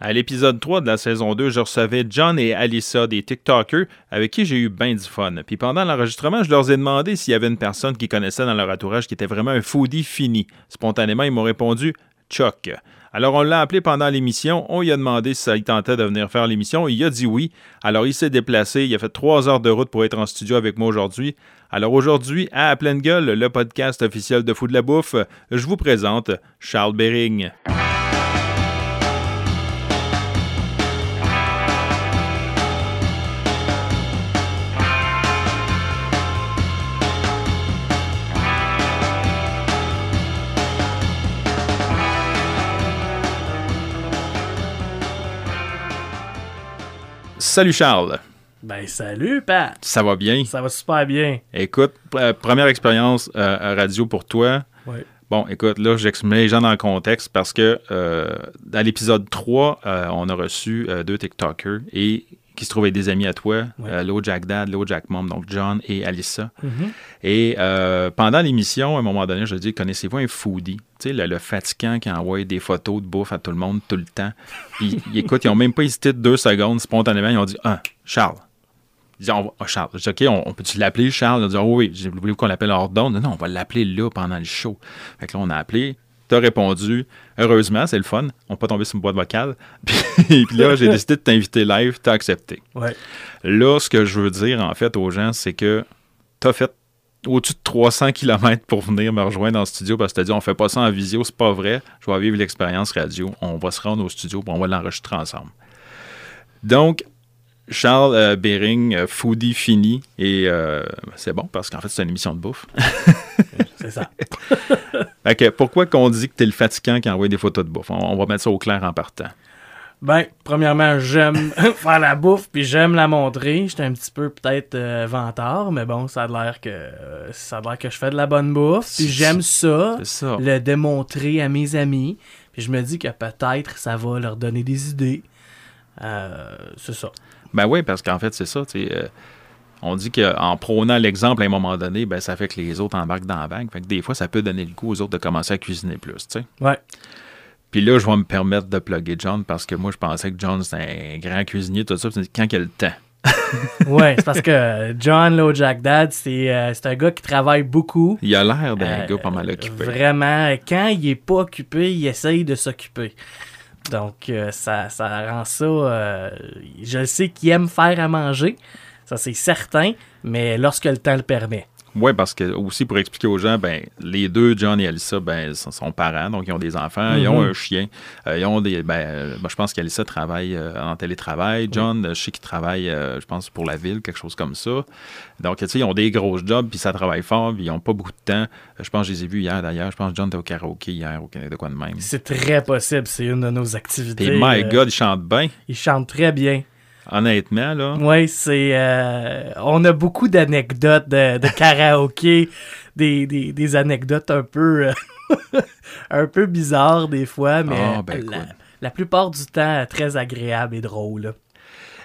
À l'épisode 3 de la saison 2, je recevais John et Alyssa, des TikTokers, avec qui j'ai eu bien du fun. Puis pendant l'enregistrement, je leur ai demandé s'il y avait une personne qui connaissait dans leur entourage qui était vraiment un foodie fini. Spontanément, ils m'ont répondu Chuck. Alors on l'a appelé pendant l'émission, on lui a demandé si ça lui tentait de venir faire l'émission, il a dit oui. Alors il s'est déplacé, il a fait trois heures de route pour être en studio avec moi aujourd'hui. Alors aujourd'hui, à, pleine gueule, le podcast officiel de Fou de la Bouffe, je vous présente Charles Bering. Salut Charles. Ben salut Pat. Ça va bien? Ça va super bien. Écoute, euh, première expérience euh, radio pour toi. Oui. Bon, écoute, là, j'explique les gens dans le contexte parce que euh, dans l'épisode 3, on a reçu deux TikTokers et qui se trouvaient des amis à toi, ouais. Low Jack Dad, Low Jack Mom, donc John et Alyssa. Mm-hmm. Et pendant l'émission, à un moment donné, je dis connaissez-vous un foodie? Tu sais, le, le, fatigant qui envoie des photos de bouffe à tout le monde tout le temps. Puis, écoute, ils n'ont même pas hésité de deux secondes, spontanément, ils ont dit Ah, Charles. Ils disent, oh, Charles. Je dis, OK, on, on peut-tu l'appeler Charles? Ils ont dit, oh, oui, j'ai voulu qu'on l'appelle hors d'onde. Non, on va l'appeler là pendant le show. Fait que là, on a appelé. Tu as répondu. Heureusement, c'est le fun. On n'est pas tombé sur une boîte vocale. Puis, puis là, j'ai décidé de t'inviter live. Tu as accepté. Ouais. Là, ce que je veux dire, en fait, aux gens, c'est que tu as fait au-dessus de 300 km pour venir me rejoindre dans le studio parce que tu as dit, on fait pas ça en visio, c'est pas vrai. Je vais vivre l'expérience radio. On va se rendre au studio on va l'enregistrer ensemble. Donc, Charles euh, Bering, euh, foodie fini, et euh, c'est bon parce qu'en fait, c'est une émission de bouffe. c'est ça. okay, pourquoi qu'on dit que tu es le fatigant qui envoie des photos de bouffe? On, on, va mettre ça au clair en partant. Ben, premièrement, j'aime faire la bouffe, puis j'aime la montrer. J'étais un petit peu peut-être euh, vantard, mais bon, ça a l'air que ça a l'air que je fais de la bonne bouffe. Puis j'aime ça, ça, le démontrer à mes amis. Puis je me dis que peut-être ça va leur donner des idées. Euh, c'est ça. Ben oui, parce qu'en fait, c'est ça. Euh, on dit qu'en prônant l'exemple à un moment donné, ben, ça fait que les autres embarquent dans la vague. Fait que des fois, ça peut donner le goût aux autres de commencer à cuisiner plus. T'sais. Ouais. Puis là, je vais me permettre de plugger John parce que moi, je pensais que John, c'était un grand cuisinier, tout ça. Quand il a le temps. ouais, c'est parce que John Low Jack Dad, c'est euh, un gars qui travaille beaucoup. Il a l'air d'un euh, gars pas mal occupé. Vraiment, quand il est pas occupé, il essaye de s'occuper. Donc, euh, ça, ça rend ça. Euh, je sais qu'il aime faire à manger, ça c'est certain, mais lorsque le temps le permet. Oui, parce que aussi pour expliquer aux gens, ben les deux, John et Alyssa, ben sont parents, donc ils ont des enfants, mm -hmm. ils ont un chien, euh, ils ont des, ben, ben je pense qu'Alyssa travaille euh, en télétravail, John, oui. je sais qu'il travaille, euh, je pense pour la ville, quelque chose comme ça. Donc tu sais, ils ont des gros jobs, puis ça travaille fort, puis ils n'ont pas beaucoup de temps. Je pense que je les ai vus hier d'ailleurs. Je pense que John était au karaoké hier au Canada, quoi de même. C'est très possible, c'est une de nos activités. Et my God, il chante bien. Il chante très bien. Honnêtement, là. Oui, c'est. Euh, on a beaucoup d'anecdotes de, de karaoké, des, des, des, anecdotes un peu. un peu bizarres des fois, mais oh, ben, la, la, plupart du temps très agréable et drôle.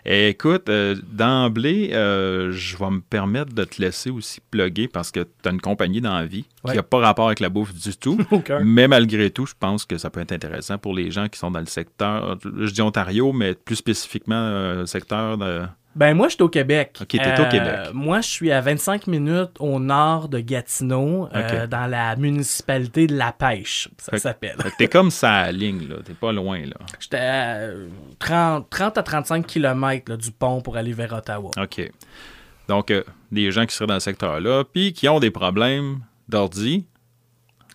Et écoute, euh, d'emblée, euh, je vais me permettre de te laisser aussi plugger parce que tu as une compagnie dans la vie Ouais. qui n'a pas rapport avec la bouffe du tout. Mais malgré tout, je pense que ça peut être intéressant pour les gens qui sont dans le secteur, je dis Ontario, mais plus spécifiquement euh, le secteur de... Ben moi, je suis au Québec. Ok, t'es au Québec. Moi, je suis à 25 minutes au nord de Gatineau, euh, dans la municipalité de La Pêche, ça s'appelle. T'es comme ça à la ligne, là. T'es pas loin, là. J'étais à euh, 30, 30 à 35 km du pont pour aller vers Ottawa. OK. Donc, euh, des gens qui seraient dans le secteur-là, puis qui ont des problèmes d'ordi,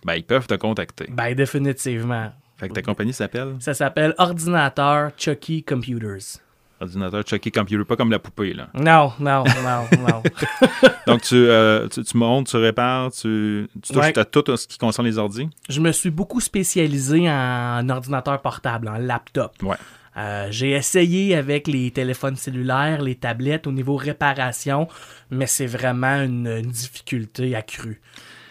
ben, ils peuvent te contacter. Ben définitivement. Fait que ta compagnie s'appelle? Ça s'appelle Ordinateur Chucky Computers. Ordinateur Chucky Computer, pas comme la poupée, là. Non, non, non, non. Donc, tu, euh, tu, tu montes, tu répares, tu, tu touches Ouais. à tout ce qui concerne les ordis. Je me suis beaucoup spécialisé en ordinateur portable, en laptop. Ouais. Euh, j'ai essayé avec les téléphones cellulaires, les tablettes au niveau réparation, mais c'est vraiment une, une difficulté accrue.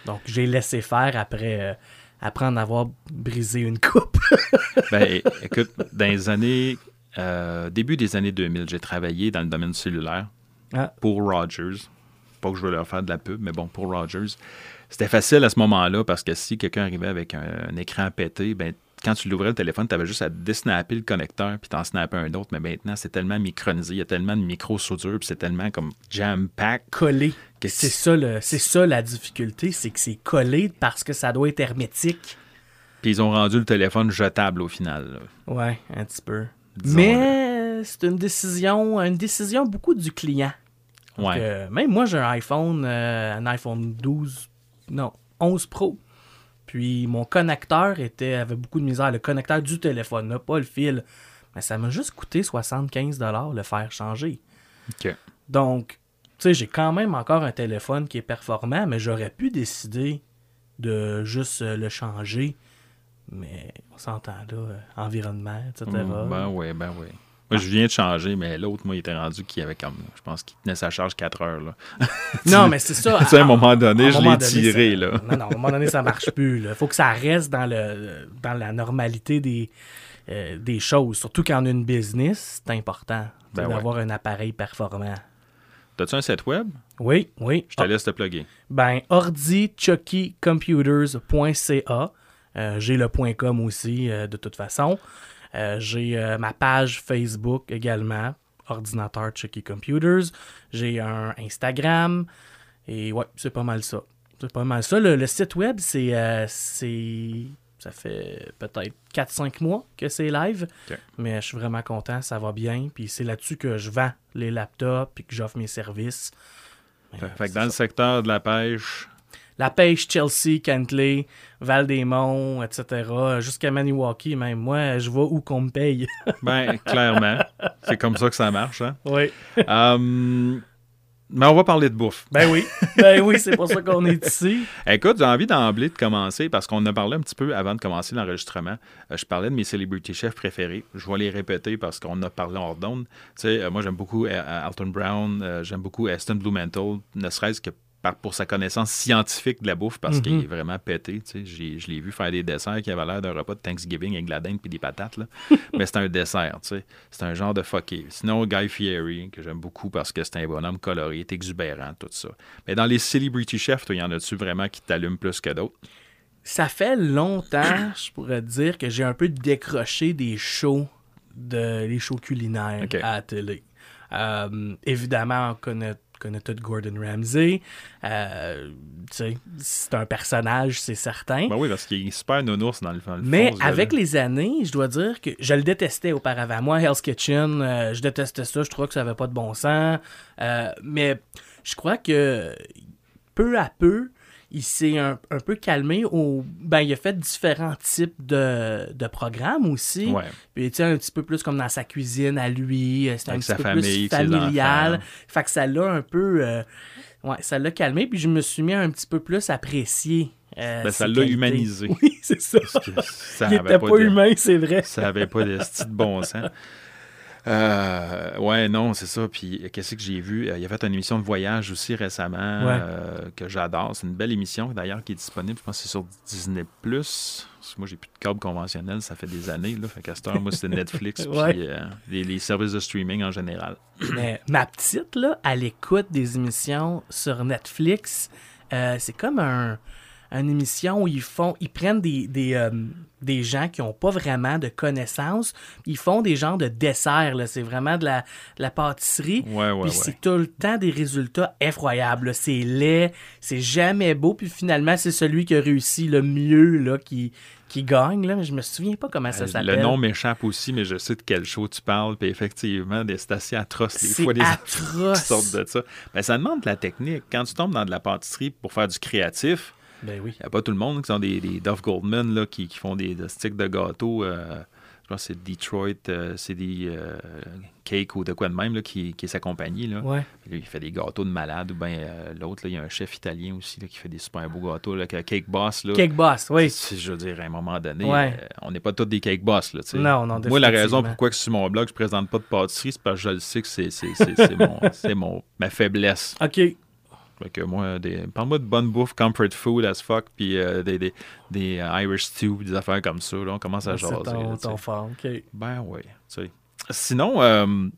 Donc j'ai laissé faire après, euh, après en avoir brisé une coupe. Ben, écoute, dans les années, euh, début des années 2000, j'ai travaillé dans le domaine cellulaire Ah. pour Rogers. Pas que je veux leur faire de la pub, mais bon, pour Rogers. C'était facile à ce moment-là parce que si quelqu'un arrivait avec un, un écran pété, ben, quand tu l'ouvrais le téléphone, tu avais juste à désnapper le connecteur puis t'en snapper un autre. Mais maintenant, c'est tellement micronisé, il y a tellement de micro-soudure, puis c'est tellement comme jam-pack. Collé. C'est ça, le, ça la difficulté, c'est que c'est collé parce que ça doit être hermétique. Puis ils ont rendu le téléphone jetable au final. là. Ouais, un petit peu. Mais c'est une décision, une décision beaucoup du client. Ouais. même moi, j'ai un iPhone, euh, un iPhone 12, non, 11 Pro. Puis mon connecteur était, avait beaucoup de misère. Le connecteur du téléphone, là, pas le fil. Mais ça m'a juste coûté 75 le faire changer. Donc, tu sais, j'ai quand même encore un téléphone qui est performant, mais j'aurais pu décider de juste le changer. Mais on s'entend là, euh, environnement, etc. Mm, ben oui, ben oui. Moi, je viens de changer, mais l'autre, moi, il était rendu qu'il avait comme, je pense qu'il tenait sa charge 4 heures. Là. Non, mais c'est ça. Tu sais, à un moment donné, je l'ai tiré, ça- là. Non, non, à un moment donné, ça marche plus. Il faut que ça reste dans, le, dans la normalité des, euh, des choses. Surtout quand on a une business, c'est important Ben ouais. d'avoir un appareil performant. T'as-tu un site web? Oui, oui. Je te laisse te plugger. Ben, ordichuckycomputers.ca. Euh, j'ai le .com aussi, euh, de toute façon. Euh, j'ai ma page Facebook également, ordinateur Chucky Computers. J'ai un Instagram. Et ouais, c'est pas mal ça. C'est pas mal ça. Le, le site web, c'est. euh, ça fait peut-être 4-5 mois que c'est live. Mais je suis vraiment content, ça va bien. Puis c'est là-dessus que je vends les laptops et que j'offre mes services. Mais, Fait que dans le secteur de la pêche, La pêche, Chelsea, Cantley, Val-des-Monts, etc. Jusqu'à Maniwaki, même. Moi, je vais où qu'on me paye. ben, clairement, c'est comme ça que ça marche. Hein? oui. Hum, mais on va parler de bouffe. Ben oui. Ben oui, c'est pour ça qu'on est ici. Écoute, j'ai envie d'emblée de commencer parce qu'on a parlé un petit peu avant de commencer l'enregistrement. Euh, je parlais de mes celebrity chefs préférés. Je vais les répéter parce qu'on a parlé hors d'onde. Tu sais, euh, moi, j'aime beaucoup euh, Alton Brown, j'aime beaucoup Aston Blumenthal, ne serait-ce que par- pour sa connaissance scientifique de la bouffe parce qu'il Mhm. est vraiment pété. tu sais. J'ai- Je l'ai vu faire des desserts qui avaient l'air d'un repas de Thanksgiving avec de la dinde et des patates. là. Mais c'est un dessert. tu sais. C'est un genre de fucké. Sinon, Guy Fieri, que j'aime beaucoup parce que c'est un bonhomme coloré, il est exubérant, tout ça. Mais dans les celebrity chefs, toi, y en a-tu vraiment qui t'allument plus que d'autres? Ça fait longtemps, je pourrais dire, que j'ai un peu décroché des shows, de, les shows culinaires à la télé. Euh, évidemment, on connaît, connaît tout Gordon Ramsay. Euh, c'est un personnage, c'est certain. Ben oui, parce qu'il est super nounours dans le, dans le Mais fond, avec les années, je dois dire que je le détestais auparavant. Moi, Hell's Kitchen, euh, je détestais ça. Je trouvais que ça avait pas de bon sens. Euh, mais je crois que peu à peu, il s'est un, un peu calmé. Au, ben, il a fait différents types de, de programmes aussi. Ouais. Puis, tu sais, un petit peu plus comme dans sa cuisine à lui. euh, C'était un petit peu famille, plus familial. Fait que ça l'a un peu... euh, ouais, ça l'a calmé. Puis je me suis mis à un petit peu plus apprécier euh, Ben, ça l'a humanisé. Oui, c'est ça. Il avait était pas, de- humain, c'est vrai. Ça avait pas de style de bon sens. Euh, ouais, non, c'est ça. Puis, qu'est-ce que j'ai vu? Euh, Il a fait une émission de voyage aussi récemment Ouais. euh, que j'adore. C'est une belle émission, d'ailleurs, qui est disponible. Je pense que c'est sur Disney+. Parce que moi, j'ai plus de câble conventionnel. Ça fait des années. Là. Fait qu'à cette heure, moi, c'est Netflix Ouais. puis euh, les, les services de streaming en général. Mais ma petite, là, elle écoute des émissions sur Netflix. Euh, c'est comme un, une émission où ils font, ils prennent des, des, euh, des gens qui n'ont pas vraiment de connaissances. Ils font des genres de desserts. là. C'est vraiment de la, de la pâtisserie. Ouais, ouais, Puis ouais. c'est tout le temps des résultats effroyables. là. C'est laid, c'est jamais beau. Puis finalement, c'est celui qui a réussi le mieux là, qui, qui gagne. Là. Mais je me souviens pas comment ça Euh, s'appelle. Le nom m'échappe aussi, mais je sais de quel show tu parles. Puis effectivement, des- c'est assez atroce. Des C'est fois, des atroce. qui sortent de ça. Ben, ça demande de la technique. Quand tu tombes dans de la pâtisserie pour faire du créatif, Ben oui. il n'y a pas tout le monde qui sont des, des Duff Goldman là, qui, qui font des, des sticks de gâteau. euh, je pense que c'est Detroit, euh, c'est des euh, Cake ou de quoi de même là, qui, qui est sa compagnie. Là. Ouais. Là, il fait des gâteaux de malade. Ou bien l'autre, il y a un chef italien aussi là, qui fait des super beaux gâteaux. Là, Cake Boss. Là. Cake Boss, oui. C'est- Je veux dire, à un moment donné, Ouais. on n'est pas tous des cake boss. Là. Non, non, Moi, la raison pourquoi que sur mon blog, je présente pas de pâtisserie, c'est parce que je le sais que c'est, c'est, c'est, c'est mon, c'est mon, ma faiblesse. OK. Que moi, des, parle-moi de bonne bouffe, comfort food as fuck, puis euh, des, des, des euh, Irish stew, des affaires comme ça. Là, on commence à C'est jaser. ton, là, ton fort, OK. Ben oui. Sinon, euh,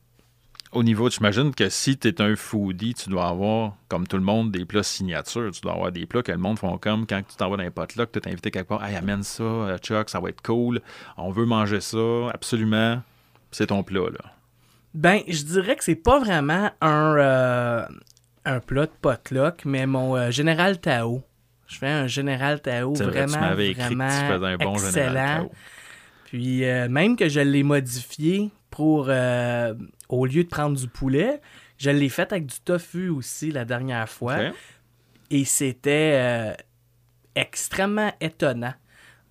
Au niveau, j'imagine que si tu es un foodie, tu dois avoir, comme tout le monde, des plats signatures. Tu dois avoir des plats que le monde font comme quand tu t'en vas dans là, que tu t'es invité quelque part. Hey, amène ça, Chuck, ça va être cool. On veut manger ça, absolument. C'est ton plat, là. Ben, je dirais que c'est pas vraiment un, euh, un plat de potluck, mais mon euh, général Tao. Je fais un général Tao C'est vrai, tu vraiment, m'avais écrit que tu vraiment faisais un bon excellent. général Tao. Puis euh, même que je l'ai modifié pour, euh, au lieu de prendre du poulet, je l'ai fait avec du tofu aussi la dernière fois. Et c'était extrêmement étonnant.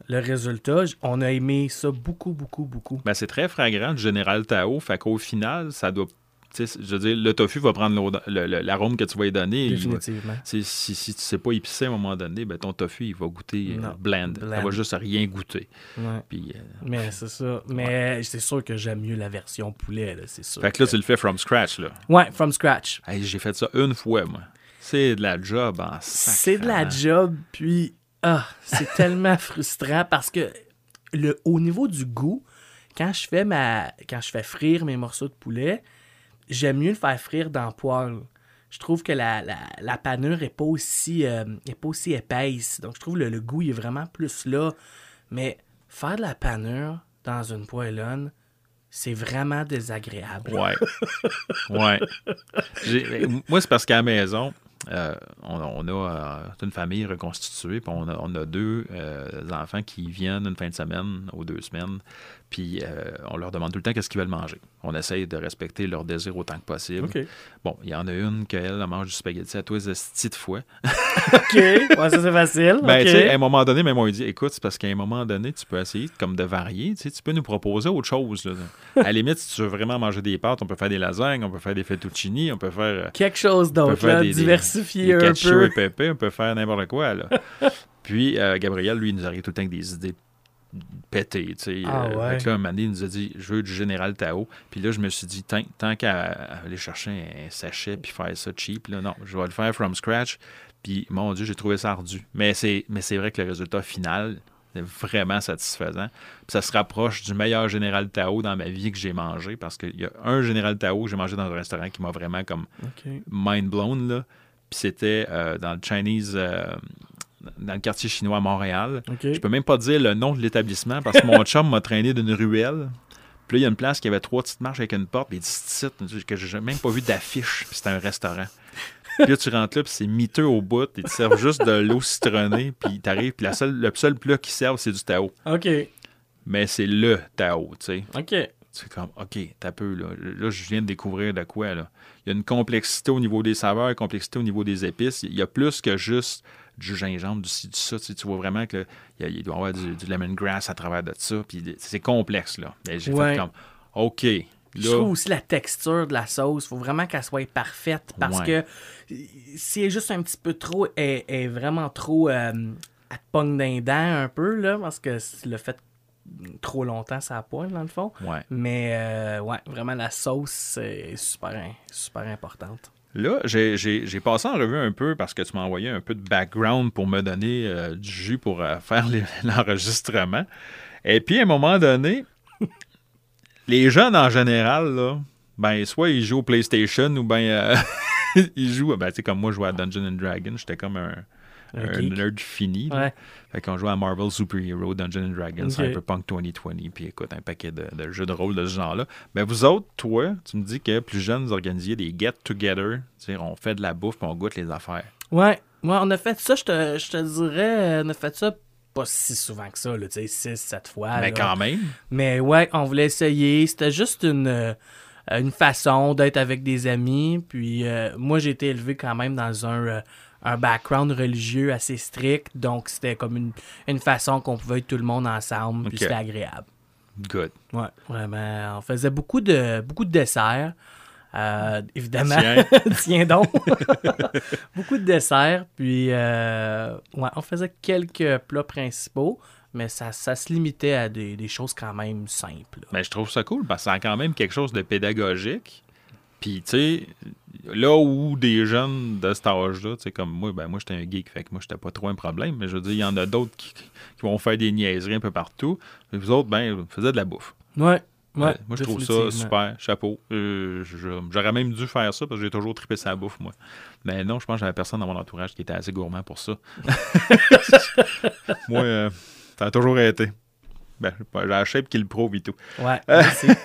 Le résultat, on a aimé ça beaucoup, beaucoup, beaucoup. Ben, c'est très fragrant du général Tao. Fait qu'au final, ça doit. Je veux dire, le tofu va prendre l'arôme que tu vas lui donner. Va- Définitivement. si, si tu sais pas épicé à un moment donné, ben, ton tofu, il va goûter euh, bland. Ça bland. va juste rien goûter. Ouais. Puis, euh, Mais c'est ça. Mais c'est sûr que j'aime mieux la version poulet, là, c'est sûr. fait que là, tu le fais from scratch. Là. Ouais, from scratch. Hey, J'ai fait ça une fois, moi. C'est de la job en C'est de la job, puis ah, c'est tellement frustrant parce que le, au niveau du goût, quand je fais ma quand je fais frire mes morceaux de poulet, j'aime mieux le faire frire dans le poêle. Je trouve que la, la, panure est pas aussi euh, pas aussi épaisse. Donc je trouve le, le goût est vraiment plus là. Mais faire de la panure dans une poêlonne, c'est vraiment désagréable. Ouais. ouais. Moi, c'est parce qu'à la maison, euh, on, a euh, une famille reconstituée, puis on a, deux enfants qui viennent une fin de semaine ou deux semaines, puis euh, on leur demande tout le temps qu'est-ce qu'ils veulent manger. On essaye de respecter leurs désirs autant que possible. Bon, il y en a une qu'elle elle mange du spaghetti à tous les estis de fois. OK. Ouais, ça c'est facile. Ben, OK. tu sais, à un moment donné, même on lui dit, écoute, c'est parce qu'à un moment donné, tu peux essayer comme de varier, tu peux nous proposer autre chose. là. À la limite, si tu veux vraiment manger des pâtes, on peut faire des lasagnes, on peut faire des fettuccini, on peut faire euh, Quelque chose on peut d'autre, là, des, des- diversifier un peu. et pépé, on peut faire n'importe quoi. Là. Puis, euh, Gabriel, lui, il nous arrive tout le temps avec des idées pétées. tu sais. Ah Euh, ouais. là, un moment donné, il nous a dit, je veux du Général Tao. Puis là, je me suis dit, tant, tant qu'à aller chercher un sachet puis faire ça cheap, là, non, je vais le faire from scratch. Puis, mon Dieu, j'ai trouvé ça ardu. Mais c'est, mais c'est vrai que le résultat final est vraiment satisfaisant. Puis ça se rapproche du meilleur Général Tao dans ma vie que j'ai mangé parce qu'il y a un Général Tao que j'ai mangé dans un restaurant qui m'a vraiment comme mind blown là. Puis c'était euh, dans le Chinese euh, dans le quartier chinois à Montréal. OK. Je peux même pas dire le nom de l'établissement parce que mon chum m'a traîné d'une ruelle. Puis là, il y a une place qui avait trois petites marches avec une porte, puis des sites que j'ai même pas vu d'affiche, puis c'était un restaurant. Puis là, tu rentres là, puis c'est miteux au bout, ils te servent juste de l'eau citronnée, puis t'arrives, puis la seule, le seul plat qu'ils servent, c'est du Tao. OK. Mais c'est le Tao, tu sais. OK. C'est comme, OK, t'as peu, là. Là, je viens de découvrir de quoi, là. Il y a une complexité au niveau des saveurs, une complexité au niveau des épices. Il y a plus que juste du gingembre, du ci, du ça. Tu, sais, tu vois vraiment qu'il il doit y avoir du, du lemongrass à travers de ça. Puis c'est complexe, là. Mais j'ai Ouais. fait comme, OK, Je trouve là, aussi la texture de la sauce. faut vraiment qu'elle soit parfaite parce Ouais. que si elle est juste un petit peu trop, elle est vraiment trop. euh, elle te pogne les dents un peu, là, parce que l'as fait trop longtemps, ça pointe, dans le fond. ouais. Mais euh, ouais, vraiment, la sauce, c'est super, super importante. Là, j'ai- passé en revue un peu parce que tu m'as envoyé un peu de background pour me donner euh, du jus pour euh, faire l'enregistrement. Et puis, à un moment donné, les jeunes en général, là, ben, soit ils jouent au PlayStation ou ben euh, ils jouent, ben, tu sais, comme moi, je jouais à Dungeon Dragon, j'étais comme un, Un nerd fini. Ouais. Fait qu'on jouait à Marvel Super Hero, Dungeon and Dragons, Ok. Cyberpunk 2020, puis écoute, un paquet de, de jeux de rôle de ce genre-là. Ben vous autres, toi, tu me dis que plus jeunes, vous organisiez des get-together, c'est-à-dire on fait de la bouffe puis on goûte les affaires. Ouais, ouais, on a fait ça, je te, je te dirais, on a fait ça pas si souvent que ça, tu sais, 6, 7 fois. Mais là. quand même, Mais ouais, on voulait essayer. C'était juste une, euh, une façon d'être avec des amis. Puis euh, moi, j'ai été élevé quand même dans un, euh, un background religieux assez strict. Donc c'était comme une, une façon qu'on pouvait être tout le monde ensemble. Puis c'était agréable. good. Ouais, vraiment. On faisait beaucoup de, beaucoup de desserts. Euh, évidemment. Tiens. Tiens donc. beaucoup de desserts. Puis, euh, ouais, on faisait quelques plats principaux, mais ça, ça se limitait à des, des choses quand même simples. là. Mais je trouve ça cool parce que ça a quand même quelque chose de pédagogique. Puis, tu sais, là où des jeunes de cet âge-là, tu sais, comme moi, ben moi, j'étais un geek, fait que moi, j'étais pas trop un problème. Mais je veux dire, il y en a d'autres qui, qui vont faire des niaiseries un peu partout. Et vous autres, ben, faisiez de la bouffe. Ouais, Ouais, Euh, moi, je trouve ça super. Chapeau. Euh, J'aurais même dû faire ça parce que j'ai toujours trippé sa bouffe, moi. Mais non, je pense que j'avais personne dans mon entourage qui était assez gourmand pour ça. moi, euh, ça a toujours été. Ben, j'ai la shape qui le prouve et tout. Ouais, merci.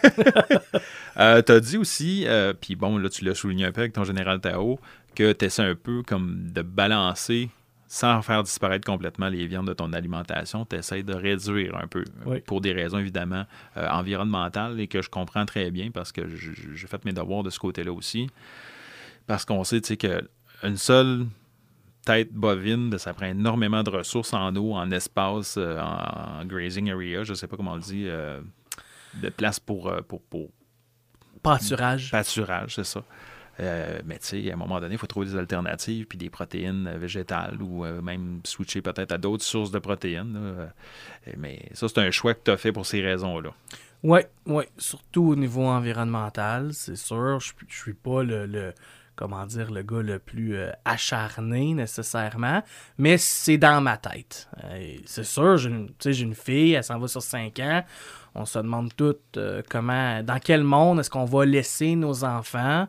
Euh, tu as dit aussi, euh, puis bon, là, tu l'as souligné un peu avec ton général Tao, que tu essaies un peu comme de balancer sans faire disparaître complètement les viandes de ton alimentation. Tu essaies de réduire un peu Oui. pour des raisons évidemment euh, environnementales et que je comprends très bien parce que j'ai fait mes devoirs de ce côté-là aussi. Parce qu'on sait, tu sais, qu'une seule tête bovine, ben, ça prend énormément de ressources en eau, en espace, euh, en, en grazing area, je sais pas comment on le dit, euh, de place pour, euh, pour, pour Pâturage. pâturage, c'est ça. Euh, mais tu sais, à un moment donné, il faut trouver des alternatives, puis des protéines végétales ou même switcher peut-être à d'autres sources de protéines. là. Mais ça, c'est un choix que tu as fait pour ces raisons-là. Oui, oui, surtout au niveau environnemental, c'est sûr. Je, je suis pas le, le- comment dire, le gars le plus euh, acharné nécessairement, mais c'est dans ma tête. Euh, c'est sûr, j'ai une, fille, elle s'en va sur 5 ans. On se demande tout euh, comment, dans quel monde est-ce qu'on va laisser nos enfants.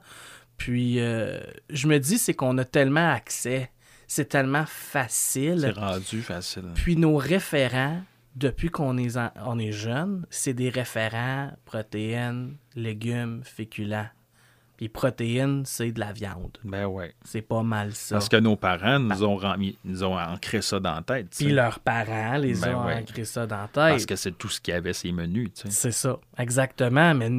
Puis, je me dis, c'est qu'on a tellement accès, c'est tellement facile. C'est rendu facile. Puis nos référents, depuis qu'on est, en- on est jeune, c'est des référents protéines, légumes, féculents. Puis protéines, c'est de la viande. Ben ouais. C'est pas mal ça. Parce que nos parents nous ont, remis- nous ont ancré ça dans la tête. Puis leurs parents les Ben ont ouais. ancré ça dans la tête. Parce que c'est tout ce qu'il y avait, ces menus. C'est ça, exactement. Mais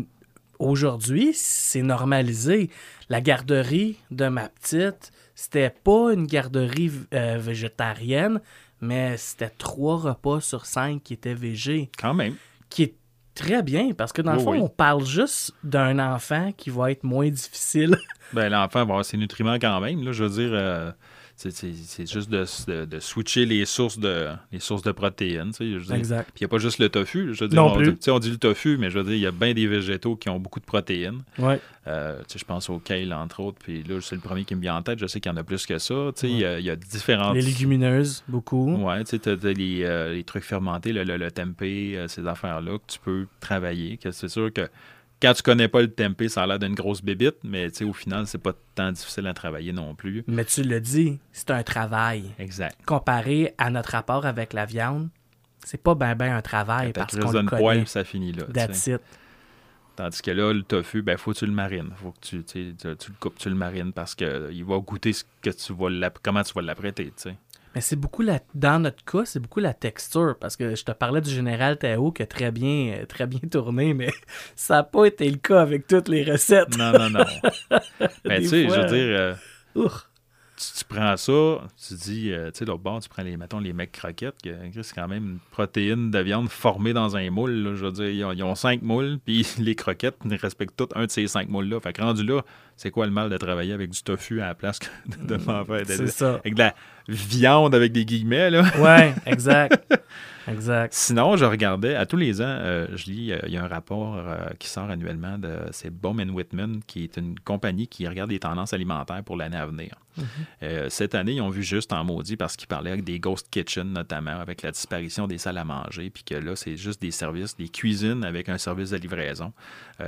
aujourd'hui, c'est normalisé. La garderie de ma petite, c'était pas une garderie euh, végétarienne, mais c'était trois repas sur cinq qui étaient végés. Quand même. qui très bien parce que dans le Oui, fond, oui. on parle juste d'un enfant qui va être moins difficile. Ben, l'enfant va avoir ses nutriments quand même. Là, je veux dire, euh, c'est, juste de, de- de switcher les sources de, les sources de protéines. tu sais. Exact. Puis il n'y a pas juste le tofu. Je veux dire, Non on, plus. dit- tu sais, on dit le tofu, mais je veux dire, il y a bien des végétaux qui ont beaucoup de protéines. Ouais. Euh, tu sais, je pense au kale, entre autres. Puis là, c'est le premier qui me vient en tête. Je sais qu'il y en a plus que ça. Tu sais, il y a- il y, a différentes... Les légumineuses, beaucoup. Ouais, tu sais, les, euh, les trucs fermentés, le, le, le tempeh, euh, ces affaires-là que tu peux travailler. C'est sûr que quand tu connais pas le tempeh, ça a l'air d'une grosse bébite, mais tu sais, au final, c'est pas tant difficile à travailler non plus. Mais tu le dis, c'est un travail. Exact. Comparé à notre rapport avec la viande, c'est pas ben ben un travail parce qu'on le connaît. ça finit là. That's it. Tandis que là, le tofu, ben, faut que tu le marines. Faut que tu, tu, le coupes, tu le marines parce que il va goûter ce que tu vas comment tu vas l'apprêter, tu sais. Mais c'est beaucoup la, dans notre cas, c'est beaucoup la texture parce que je te parlais du général Tao qui a très bien, euh, très bien tourné, mais ça n'a pas été le cas avec toutes les recettes. Non, non, non. Mais tu sais, je veux dire, euh, tu, tu prends ça, tu dis, euh, tu sais, l'autre bord, tu prends les, mettons, les mecs croquettes, que c'est quand même une protéine de viande formée dans un moule. là. je veux dire, ils ont, ils ont cinq moules, puis les croquettes respectent toutes un de ces cinq moules-là. Fait que rendu là, c'est quoi le mal de travailler avec du tofu à la place que de, de m'en faire de- C'est ça. avec de la viande avec des guillemets, là. Ouais, exact. Exact. Sinon, je regardais, à tous les ans, euh, je lis, euh, il y a un rapport euh, qui sort annuellement de, c'est Bowman Whitman, qui est une compagnie qui regarde les tendances alimentaires pour l'année à venir. Euh, cette année, ils ont vu juste en maudit parce qu'ils parlaient avec des ghost kitchens, notamment, avec la disparition des salles à manger, puis que là, c'est juste des services, des cuisines avec un service de livraison,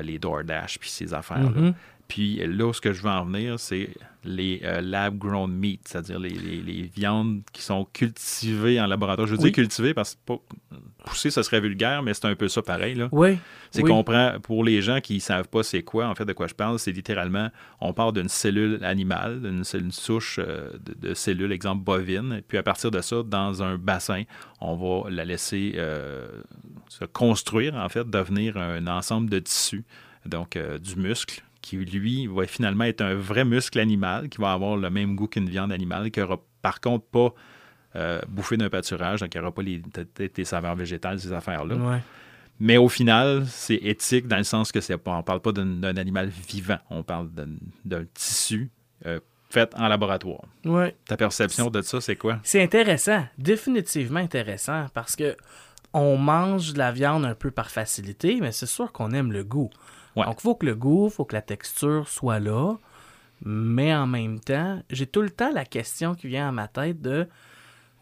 les DoorDash, puis ces affaires-là. Mhm. Puis là, ce que je veux en venir, c'est les euh, lab-grown meat, c'est-à-dire les, les- les viandes qui sont cultivées en laboratoire. Je veux Oui. dire cultivées parce que pousser, ça serait vulgaire, mais c'est un peu ça pareil. Là. Oui. C'est oui. qu'on prend, pour les gens qui ne savent pas c'est quoi, en fait, de quoi je parle, c'est littéralement, on part d'une cellule animale, d'une une souche euh, de, de cellules, exemple bovine, puis à partir de ça, dans un bassin, on va la laisser euh, se construire, en fait, devenir un ensemble de tissus, donc du muscle, qui lui va finalement être un vrai muscle animal, qui va avoir le même goût qu'une viande animale, qui aura par contre pas euh, bouffé d'un pâturage, donc il n'y aura pas les, les saveurs végétales, ces affaires-là. Ouais. Mais au final, c'est éthique dans le sens que c'est pas, on parle pas d'un animal vivant, on parle d'un d'un tissu euh, fait en laboratoire. Ouais. Ta perception de ça, c'est quoi? C'est intéressant, définitivement intéressant, parce que on mange de la viande un peu par facilité, mais c'est sûr qu'on aime le goût. Donc, il faut que le goût, il faut que la texture soit là, mais en même temps, j'ai tout le temps la question qui vient à ma tête de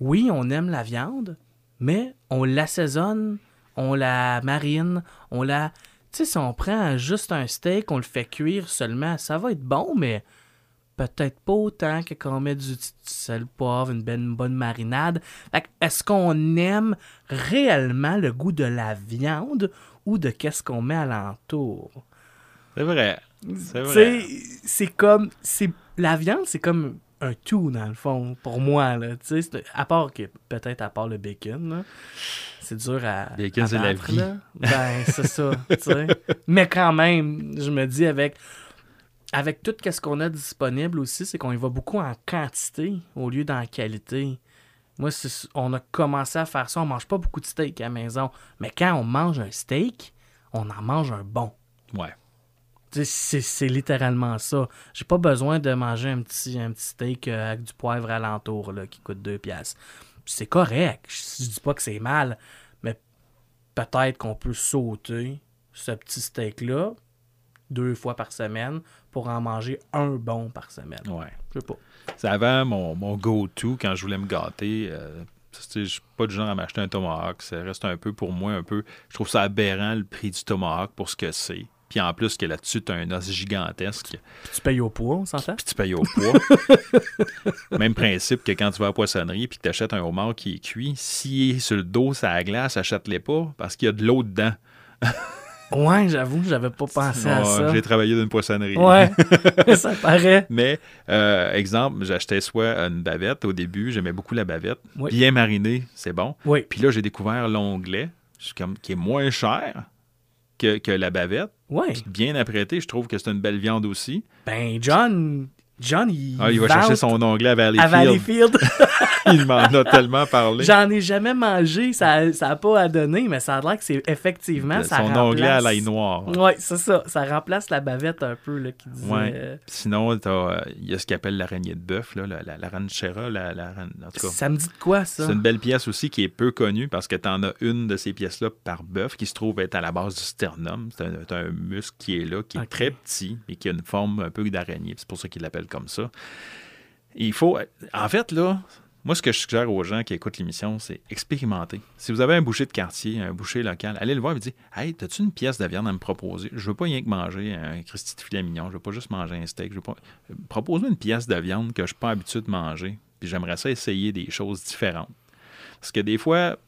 oui, on aime la viande, mais on l'assaisonne, on la marine, on la. Tu sais, si on prend juste un steak, on le fait cuire seulement, ça va être bon, mais peut-être pas autant que quand on met du, sel, poivre, une, bonne- bonne marinade. Est-ce qu'on aime réellement le goût de la viande ou de qu'est-ce qu'on met alentour? C'est vrai. C'est vrai. c'est comme. c'est La viande, c'est comme un tout, dans le fond, pour moi. Là, tu sais, c'est- à part que, peut-être à part le bacon, c'est dur à. Bacon, c'est la vie. là. Ben, c'est ça. Mais quand même, je me dis, avec. Avec tout ce qu'on a disponible aussi, c'est qu'on y va beaucoup en quantité au lieu d'en qualité. Moi, on a commencé à faire ça. On mange pas beaucoup de steak à la maison. Mais quand on mange un steak, on en mange un bon. Ouais. Tu sais, C'est littéralement ça. J'ai pas besoin de manger un petit, un petit steak euh, avec du poivre alentour là, qui coûte 2 piastres. C'est correct. Je, je dis pas que c'est mal, mais peut-être qu'on peut sauter ce petit steak-là deux fois par semaine pour en manger un bon par semaine. Ouais. Je sais pas. C'est avant mon, mon go-to quand je voulais me gâter. euh, je suis pas du genre à m'acheter un tomahawk. Ça reste un peu pour moi un peu. Je trouve ça aberrant le prix du tomahawk pour ce que c'est. Puis en plus que là-dessus, tu as un os gigantesque. Puis tu payes au poids, on s'entend? Puis tu payes au poids. Même principe que quand tu vas à la poissonnerie puis que tu achètes un homard qui est cuit, s'il est sur le dos, ça la glace, achète-les pas parce qu'il y a de l'eau dedans. Ouais, j'avoue, j'avais pas pensé à ça. J'ai travaillé dans une poissonnerie. Ouais, ça paraît. Mais, euh, exemple, j'achetais soit une bavette au début, j'aimais beaucoup la bavette. Oui. Bien marinée, c'est bon. Oui. Puis là, j'ai découvert l'onglet, qui est moins cher que, que la bavette. Ouais. Puis bien apprêté, je trouve que c'est une belle viande aussi. Ben, John, John, il, Ah, il va chercher son onglet à à Valleyfield. Valleyfield. il m'en a tellement parlé. J'en ai jamais mangé, ça n'a pas à donner, mais ça a l'air que c'est effectivement, ça son remplace... onglet à l'ail noir. Ouais, c'est ça. Ça remplace la bavette un peu, là, qui. Ouais. euh, Sinon, euh, il y a ce qu'on appelle l'araignée de bœuf, là, la, la, la ranchera, la, la ran- en tout cas. Ça me dit de quoi, ça? C'est une belle pièce aussi qui est peu connue parce que tu en as une de ces pièces-là par bœuf qui se trouve être à la base du sternum. C'est un, muscle qui est là, qui est très petit et qui a une forme un peu d'araignée. C'est pour ça qu'ils comme ça. Il faut. En fait, là, moi, ce que je suggère aux gens qui écoutent l'émission, c'est expérimenter. Si vous avez un boucher de quartier, un boucher local, allez le voir et dites Hey, as-tu une pièce de viande à me proposer? Je veux pas rien que manger un Christy de filet mignon, je veux pas juste manger un steak. Je veux pas... Propose-moi une pièce de viande que je suis pas habitué de manger. Puis j'aimerais ça essayer des choses différentes. Parce que des fois,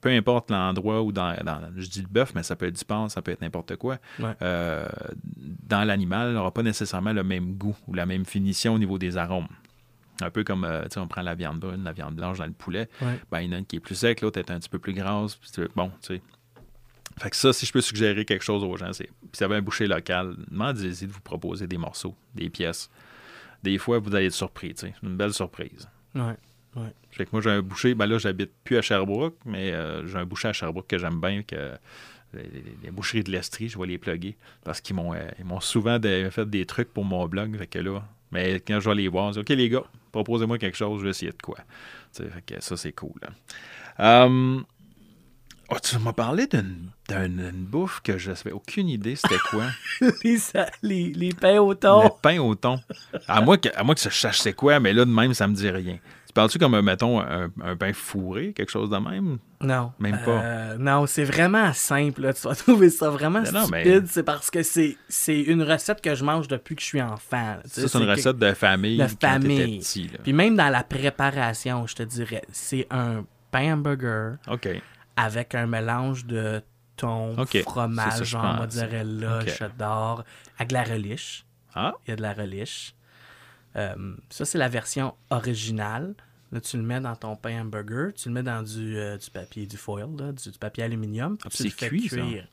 peu importe l'endroit ou dans, dans- je dis le bœuf, mais ça peut être du porc, ça peut être n'importe quoi. Ouais. euh, dans l'animal, n'aura pas nécessairement le même goût ou la même finition au niveau des arômes. Un peu comme, euh, tu sais, on prend la viande brune, la viande blanche dans le poulet. Ouais. Ben, il y en a une qui est plus sec, l'autre est un petit peu plus grasse. Bon, tu sais. Fait que ça, si je peux suggérer quelque chose aux gens, c'est. Puis si vous avez un boucher local, demandez-y de vous proposer des morceaux, des pièces. Des fois, vous allez être surpris, tu sais. C'est une belle surprise. Ouais. Fait que moi, j'ai un boucher, ben là, j'habite plus à Sherbrooke, mais euh, j'ai un boucher à Sherbrooke que j'aime bien, que les, les- les boucheries de l'Estrie, je vais les plugger, parce qu'ils m'ont, euh, ils m'ont souvent de- fait des trucs pour mon blog, fait que là, mais quand je vais les voir, je dis, OK, les gars, proposez-moi quelque chose, je vais essayer de quoi. Fait que ça, c'est cool. hein. Um, oh, tu m'as parlé d'une, d'une- d'une bouffe que je n'avais aucune idée c'était quoi? les, les, les pains au thon. Le pain au thon. À moins que, à moins que je sache c'est quoi, mais là, de même, ça me dit rien. Tu parles-tu comme, euh, mettons, un, un pain fourré, quelque chose de même? Non. Même pas. Euh, non, c'est vraiment simple. là. Tu vas trouver ça vraiment Mais stupide. mais- C'est parce que c'est c'est une recette que je mange depuis que je suis enfant. Ça, c'est une que- recette de famille de famille. petit. Puis même dans la préparation, je te dirais, c'est un pain hamburger avec un mélange de thon, Ok, c'est ça, fromage, pense. mozzarella, Ok. cheddar, avec de la relish. Ah, Il y a de la relish. Euh, ça, c'est la version originale. Là, tu le mets dans ton pain hamburger, tu le mets dans du, euh, du papier, du foil, là, du, du papier aluminium, Ah, tu puis le c'est fais cuit, ça. cuire.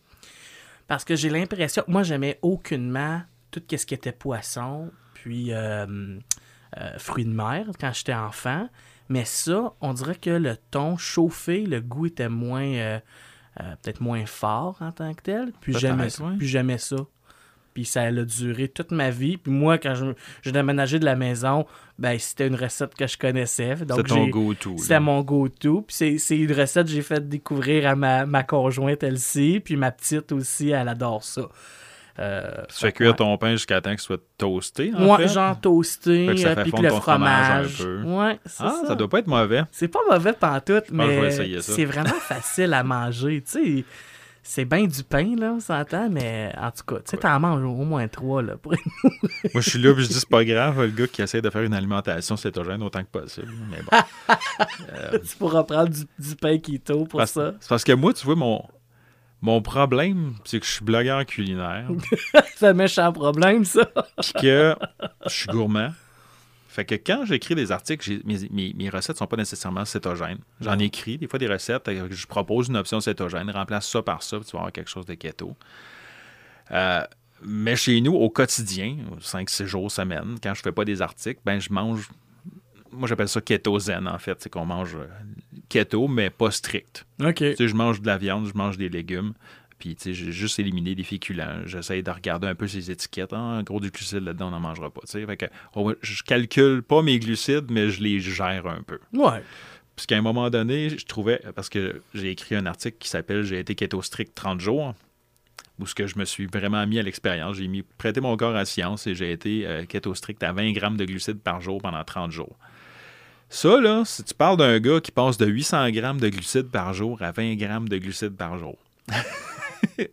Parce que j'ai l'impression, moi, j'aimais aucunement tout ce qui était poisson, puis euh, fruits de mer quand j'étais enfant. Mais ça, on dirait que le thon chauffé, le goût était moins, peut-être moins fort en tant que tel. Puis j'aimais puis j'aimais ça. Puis ça a duré toute ma vie. Puis moi, quand je- déménagé de la maison, ben c'était une recette que je connaissais. Donc ton go-to. c'était mon go-to. Puis c'est- une recette que j'ai fait découvrir à ma, ma conjointe, elle-ci. Puis ma petite aussi, elle adore ça. Euh, Tu fais cuire ouais. ton pain jusqu'à temps qu'il soit toasté, en Ouais, fait? genre toasté, puis le ton fromage. Ouais, Ah, ça. ça. doit pas être mauvais. C'est pas mauvais pantoute, mais c'est vraiment facile à manger. Tu sais, c'est bien du pain, là, on s'entend, mais en tout cas, tu sais, t'en manges au moins trois, là. Pour... Moi, je suis là, puis je dis, c'est pas grave, le gars qui essaie de faire une alimentation cétogène autant que possible. Mais bon. euh... tu pourras prendre du, du pain keto pour parce, ça. C'est parce que moi, tu vois, mon, mon problème, c'est que je suis blogueur culinaire. c'est un méchant problème, ça. puis que je suis gourmand. Fait que quand j'écris des articles, mes, mes, mes, recettes sont pas nécessairement cétogènes. J'en écris des fois des recettes, je propose une option cétogène, remplace ça par ça, puis tu vas avoir quelque chose de keto. Euh, mais chez nous, au quotidien, 5-6 jours semaine, quand je fais pas des articles, ben je mange. Moi, j'appelle ça keto zen, en fait. C'est qu'on mange keto, mais pas strict. OK. Tu sais, je mange de la viande, je mange des légumes. Puis, tu sais, j'ai juste éliminé des féculents. J'essaie de regarder un peu ces étiquettes. Ah, gros du glucide là-dedans, on n'en mangera pas. Tu sais, fait que on, je calcule pas mes glucides, mais je les gère un peu. Ouais. Parce qu'à un moment donné, je trouvais, parce que j'ai écrit un article qui s'appelle J'ai été keto strict 30 jours, où ce que je me suis vraiment mis à l'expérience. J'ai mis prêté mon corps à science et j'ai été euh, keto strict à 20 grammes de glucides par jour pendant 30 jours. Ça, là, si tu parles d'un gars qui passe de 800 grammes de glucides par jour à 20 grammes de glucides par jour.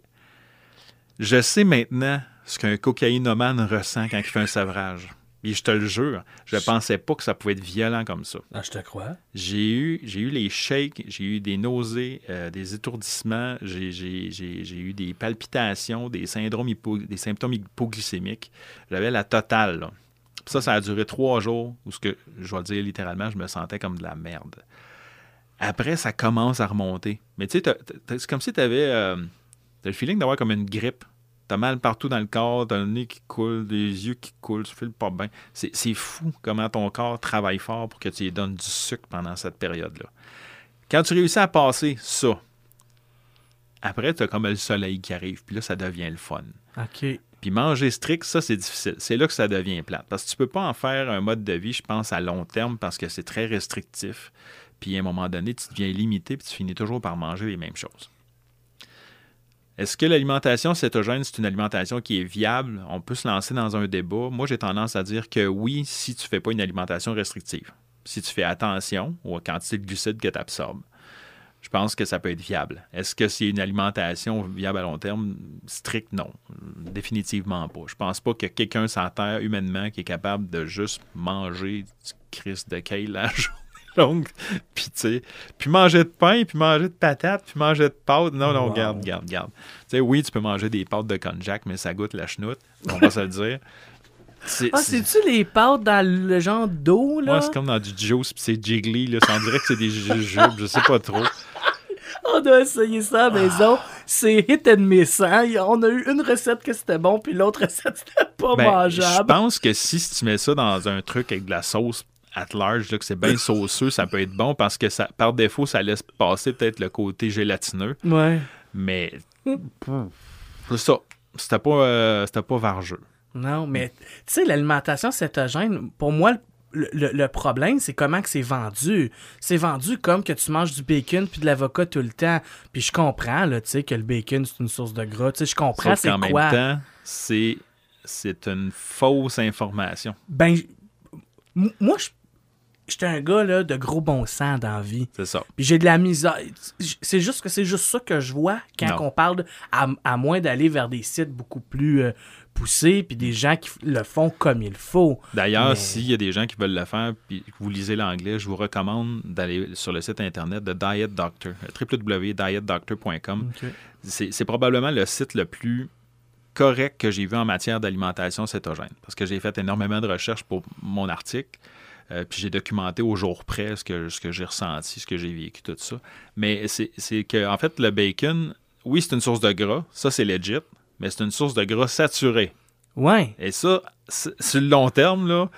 je sais maintenant ce qu'un cocaïnomane ressent quand il fait un sevrage. Et je te le jure, je ne pensais pas que ça pouvait être violent comme ça. Ah, je te crois. J'ai eu, j'ai eu les shakes, j'ai eu des nausées, euh, des étourdissements, j'ai, j'ai, j'ai, eu des palpitations, des, syndromes hypo, des symptômes hypoglycémiques. J'avais la totale. Là. Ça, ça a duré trois jours où, ce que, je vais le dire littéralement, je me sentais comme de la merde. Après, ça commence à remonter. Mais tu sais, c'est comme si tu avais euh, le feeling d'avoir comme une grippe. T'as mal partout dans le corps, t'as le nez qui coule, des yeux qui coulent, tu files pas bien. C'est, c'est fou comment ton corps travaille fort pour que tu lui donnes du sucre pendant cette période-là. Quand tu réussis à passer ça, après, tu as comme le soleil qui arrive, puis là, ça devient le fun. OK. Puis manger strict, ça, c'est difficile. C'est là que ça devient plate. Parce que tu peux pas en faire un mode de vie, je pense, à long terme, parce que c'est très restrictif. Puis à un moment donné, tu deviens limité, puis tu finis toujours par manger les mêmes choses. Est-ce que l'alimentation cétogène, c'est une alimentation qui est viable? On peut se lancer dans un débat. Moi, j'ai tendance à dire que oui, si tu ne fais pas une alimentation restrictive. Si tu fais attention aux quantités de glucides que tu absorbes. Je pense que ça peut être viable. Est-ce que c'est une alimentation viable à long terme? Strict, non. Définitivement pas. Je pense pas que quelqu'un sur Terre, humainement, qui est capable de juste manger du Chris de kale la journée longue. Puis, tu sais, puis manger de pain, puis manger de patates, puis manger de pâtes. Non, non, Wow. garde, garde, garde. Tu sais, oui, tu peux manger des pâtes de konjac, mais ça goûte la chenoute. On va se le dire. C'est, Ah, c'est- c'est-tu les pâtes dans le genre d'eau, là? ouais, c'est comme dans du juice, puis c'est jiggly. Là. Ça, on dirait que c'est des jujubes, je sais pas trop. On doit essayer ça à la maison. C'est hit and miss, hein? A- On a eu une recette que c'était bon, puis l'autre recette, c'était pas Ben, je mangeable. pense que si tu mets ça dans un truc avec de la sauce at large, là, que c'est bien sauceux, ça peut être bon parce que ça, par défaut, ça laisse passer peut-être le côté gélatineux. Ouais. Mais c'est ça. C'était pas, euh, c'était pas vargeux. Non, mais tu sais, l'alimentation cétogène, pour moi, le, le- le problème, c'est comment que c'est vendu. C'est vendu comme que tu manges du bacon puis de l'avocat tout le temps. Puis je comprends, là, tu sais, que le bacon, c'est une source de gras. Tu sais, je comprends, c'est qu'en même quoi. temps, c'est, c'est une fausse information. Ben, moi, je- j'étais un gars, là, de gros bon sens dans la vie. C'est ça. Puis j'ai de la misère. C'est juste que c'est juste ça que je vois quand on parle, de- à, à moins d'aller vers des sites beaucoup plus euh, poussés, puis des gens qui le font comme il faut. D'ailleurs, Mais- s'il y a des gens qui veulent le faire puis que vous lisez l'anglais, je vous recommande d'aller sur le site internet de Diet Doctor, www.dietdoctor.com. C'est probablement le site le plus correct que j'ai vu en matière d'alimentation cétogène. Parce que j'ai fait énormément de recherches pour mon article. Euh, puis j'ai documenté au jour près ce que, ce que j'ai ressenti, ce que j'ai vécu, tout ça. Mais c'est c'est que, en fait, le bacon, oui, c'est une source de gras. Ça, c'est legit. Mais c'est une source de gras saturé. Ouais. Et ça, sur le long terme, là,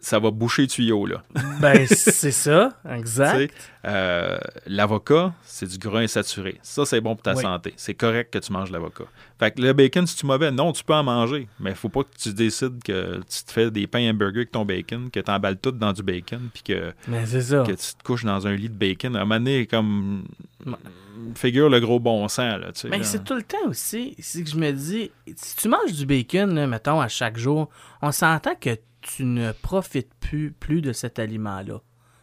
ça va boucher le tuyau. Là. Ben, c'est ça, exact. euh, l'avocat, c'est du gras insaturé. Ça, c'est bon pour ta Oui. santé. C'est correct que tu manges l'avocat. Fait que le bacon, si tu mauvais, non, tu peux en manger. Mais il faut pas que tu décides que tu te fais des pains hamburgers avec ton bacon, que tu emballes tout dans du bacon, puis que, Mais c'est ça. que tu te couches dans un lit de bacon. À un moment donné, comme. Figure le gros bon sens. Là, tu sais, Mais c'est tout le temps aussi, c'est que je me dis, si tu manges du bacon, là, mettons, à chaque jour, on s'entend que tu ne profites plus, plus de cet aliment-là.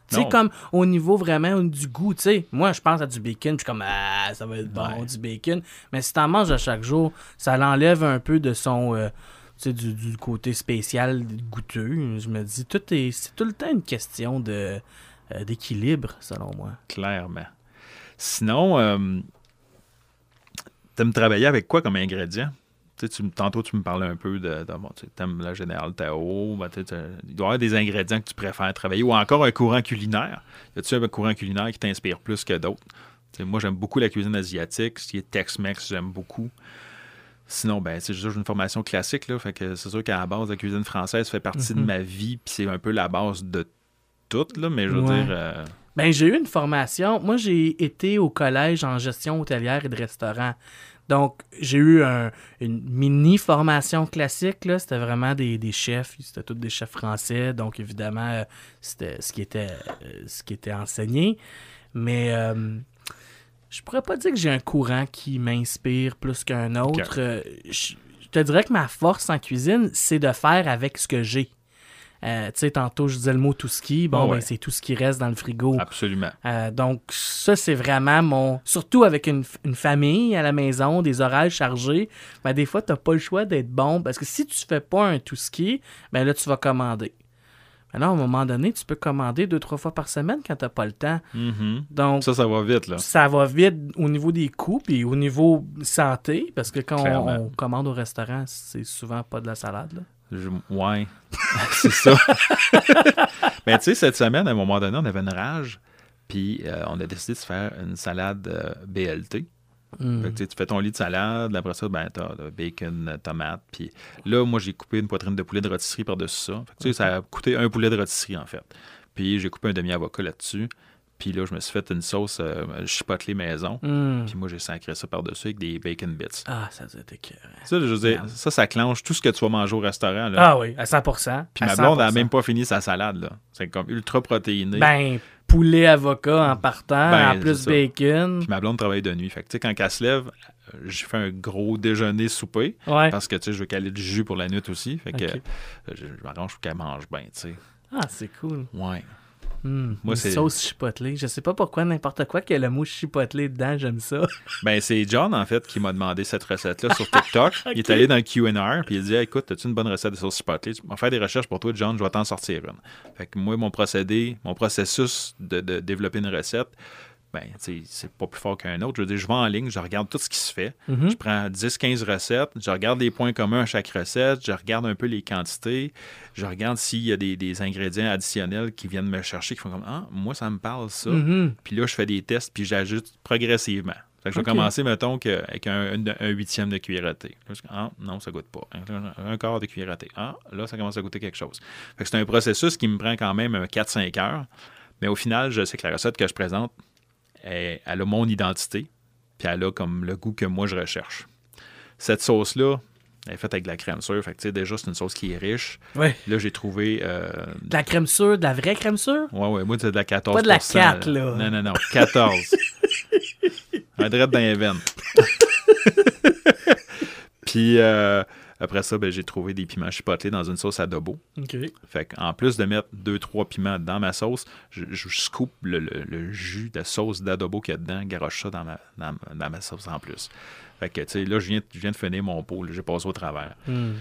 Tu sais, comme au niveau vraiment du goût, tu sais. Moi, je pense à du bacon, je suis comme, ah, ça va être bon, Ouais. du bacon. Mais si t'en manges à chaque jour, ça l'enlève un peu de son, euh, tu sais, du, du côté spécial, goûteux. Je me dis, tout est, c'est tout le temps une question de, euh, d'équilibre, selon moi. Clairement. Sinon, euh, t'aimes travailler avec quoi comme ingrédient? Tu tantôt, tu me parlais un peu de. de bon, t'aimes la Générale Tao. ben, il doit y avoir des ingrédients que tu préfères travailler ou encore un courant culinaire. Y a-tu un courant culinaire qui t'inspire plus que d'autres? Moi, j'aime beaucoup la cuisine asiatique. Ce qui est Tex-Mex, j'aime beaucoup. Sinon, ben, c'est juste une formation classique, là. Fait que c'est sûr qu'à la base, la cuisine française fait partie de Mhm. ma vie, puis c'est un peu la base de tout, là. Mais je veux Ouais. dire. euh, Ben, j'ai eu une formation. Moi, j'ai été au collège en gestion hôtelière et de restaurant. Donc, j'ai eu un- une mini formation classique. là. C'était vraiment des, des chefs. C'était tous des chefs français. Donc, évidemment, euh, c'était ce qui était, euh, ce qui était enseigné. Mais euh, je pourrais pas dire que j'ai un courant qui m'inspire plus qu'un autre. Euh, je, je te dirais que ma force en cuisine, c'est de faire avec ce que j'ai. Euh, tu sais, tantôt, je disais le mot tout ski. Bon, Ah ouais. ben, c'est tout ce qui reste dans le frigo. absolument. Euh, donc, ça, c'est vraiment mon. Surtout avec une, une famille à la maison, des horaires chargés, ben, des fois, tu n'as pas le choix d'être bon. Parce que si tu fais pas un tout ski, ben là, tu vas commander. Ben là, à un moment donné, tu peux commander deux, trois fois par semaine quand tu n'as pas le temps. Mhm. Donc, Ça, ça va vite, là. ça va vite au niveau des coûts puis au niveau santé, parce que quand on, on commande au restaurant, c'est souvent pas de la salade. là. Je- Ouais, c'est ça. Mais tu sais, cette semaine, à un moment donné, on avait une rage, puis euh, on a décidé de se faire une salade euh, BLT. Mm. Fait que, tu fais ton lit de salade, après ça, ben, t'as bacon, tomate, puis là, moi, j'ai coupé une poitrine de poulet de rôtisserie par-dessus ça. Fait que, tu sais, ça a coûté un poulet de rôtisserie, en fait. Puis j'ai coupé un demi-avocat là-dessus. Puis là, je me suis fait une sauce euh, chipotelée maison. Mm. Puis moi, j'ai sacré ça par-dessus avec des bacon bits. Ah, ça doit être écœurant. Ça, je veux dire, Miam. ça, ça clenche tout ce que tu vas manger au restaurant. Là. Ah oui, à 100% Puis ma blonde n'a 100%. même pas fini sa salade. là. C'est comme ultra protéiné. Ben, poulet avocat en partant, Ben, en plus bacon. Puis ma blonde travaille de nuit. Fait que, tu sais, quand elle se lève, euh, j'ai fait un gros déjeuner souper. Ouais. Parce que, tu sais, je veux qu'elle ait du jus pour la nuit aussi. Fait que euh, je, je m'arrange pour qu'elle mange bien, tu sais. Ah, c'est cool. Ouais. Moi, une sauce chipotelée. Je sais pas pourquoi n'importe quoi qu'il y a le mot chipotelé dedans, j'aime ça. Ben, c'est John, en fait, qui m'a demandé cette recette-là sur TikTok. Il est allé dans le Q&R, puis il a dit Écoute, as-tu une bonne recette de sauce chipotle Tu vas faire des recherches pour toi, John, je vais t'en sortir une. Fait que moi, mon procédé, mon processus de, de développer une recette, ben, c'est pas plus fort qu'un autre. Je veux dire, je vais en ligne, je regarde tout ce qui se fait. Mhm. Je prends 10-15 recettes, je regarde les points communs à chaque recette, je regarde un peu les quantités, je regarde s'il y a des, des ingrédients additionnels qui viennent me chercher, qui font comme Ah, moi, ça me parle ça. Mhm. Puis là, je fais des tests, puis j'ajoute progressivement. Fait que je vais commencer, mettons, que- avec un, un- un huitième de cuillère à thé. Là, je- ah, non, ça goûte pas. Un quart de cuillère à thé. Ah, là, ça commence à goûter quelque chose. Fait que c'est un processus qui me prend quand même un 4-5 heures. Mais au final, je sais que la recette que je présente, elle, elle a mon identité, puis elle a comme le goût que moi, je recherche. Cette sauce-là, elle est faite avec de la crème sûre. Fait que, tu sais, déjà, c'est une sauce qui est riche. Ouais. Là, j'ai trouvé... euh, De la crème sûre, de la vraie crème sûre? Ouais, ouais, moi, c'est de la 14 Pas de la 4, là. Non, non, non, 14. Un drette dans les veines. Puis euh, après ça, ben, j'ai trouvé des piments chipotelés dans une sauce adobo. OK. Fait qu'en plus de mettre deux, trois piments dans ma sauce, je, je scoop le, le- le jus de sauce d'adobo qu'il y a dedans, garoche ça dans ma, dans, dans ma sauce en plus. Fait que, tu sais, là, je viens, je viens de finir mon pot, j'ai passé au travers. Hmm.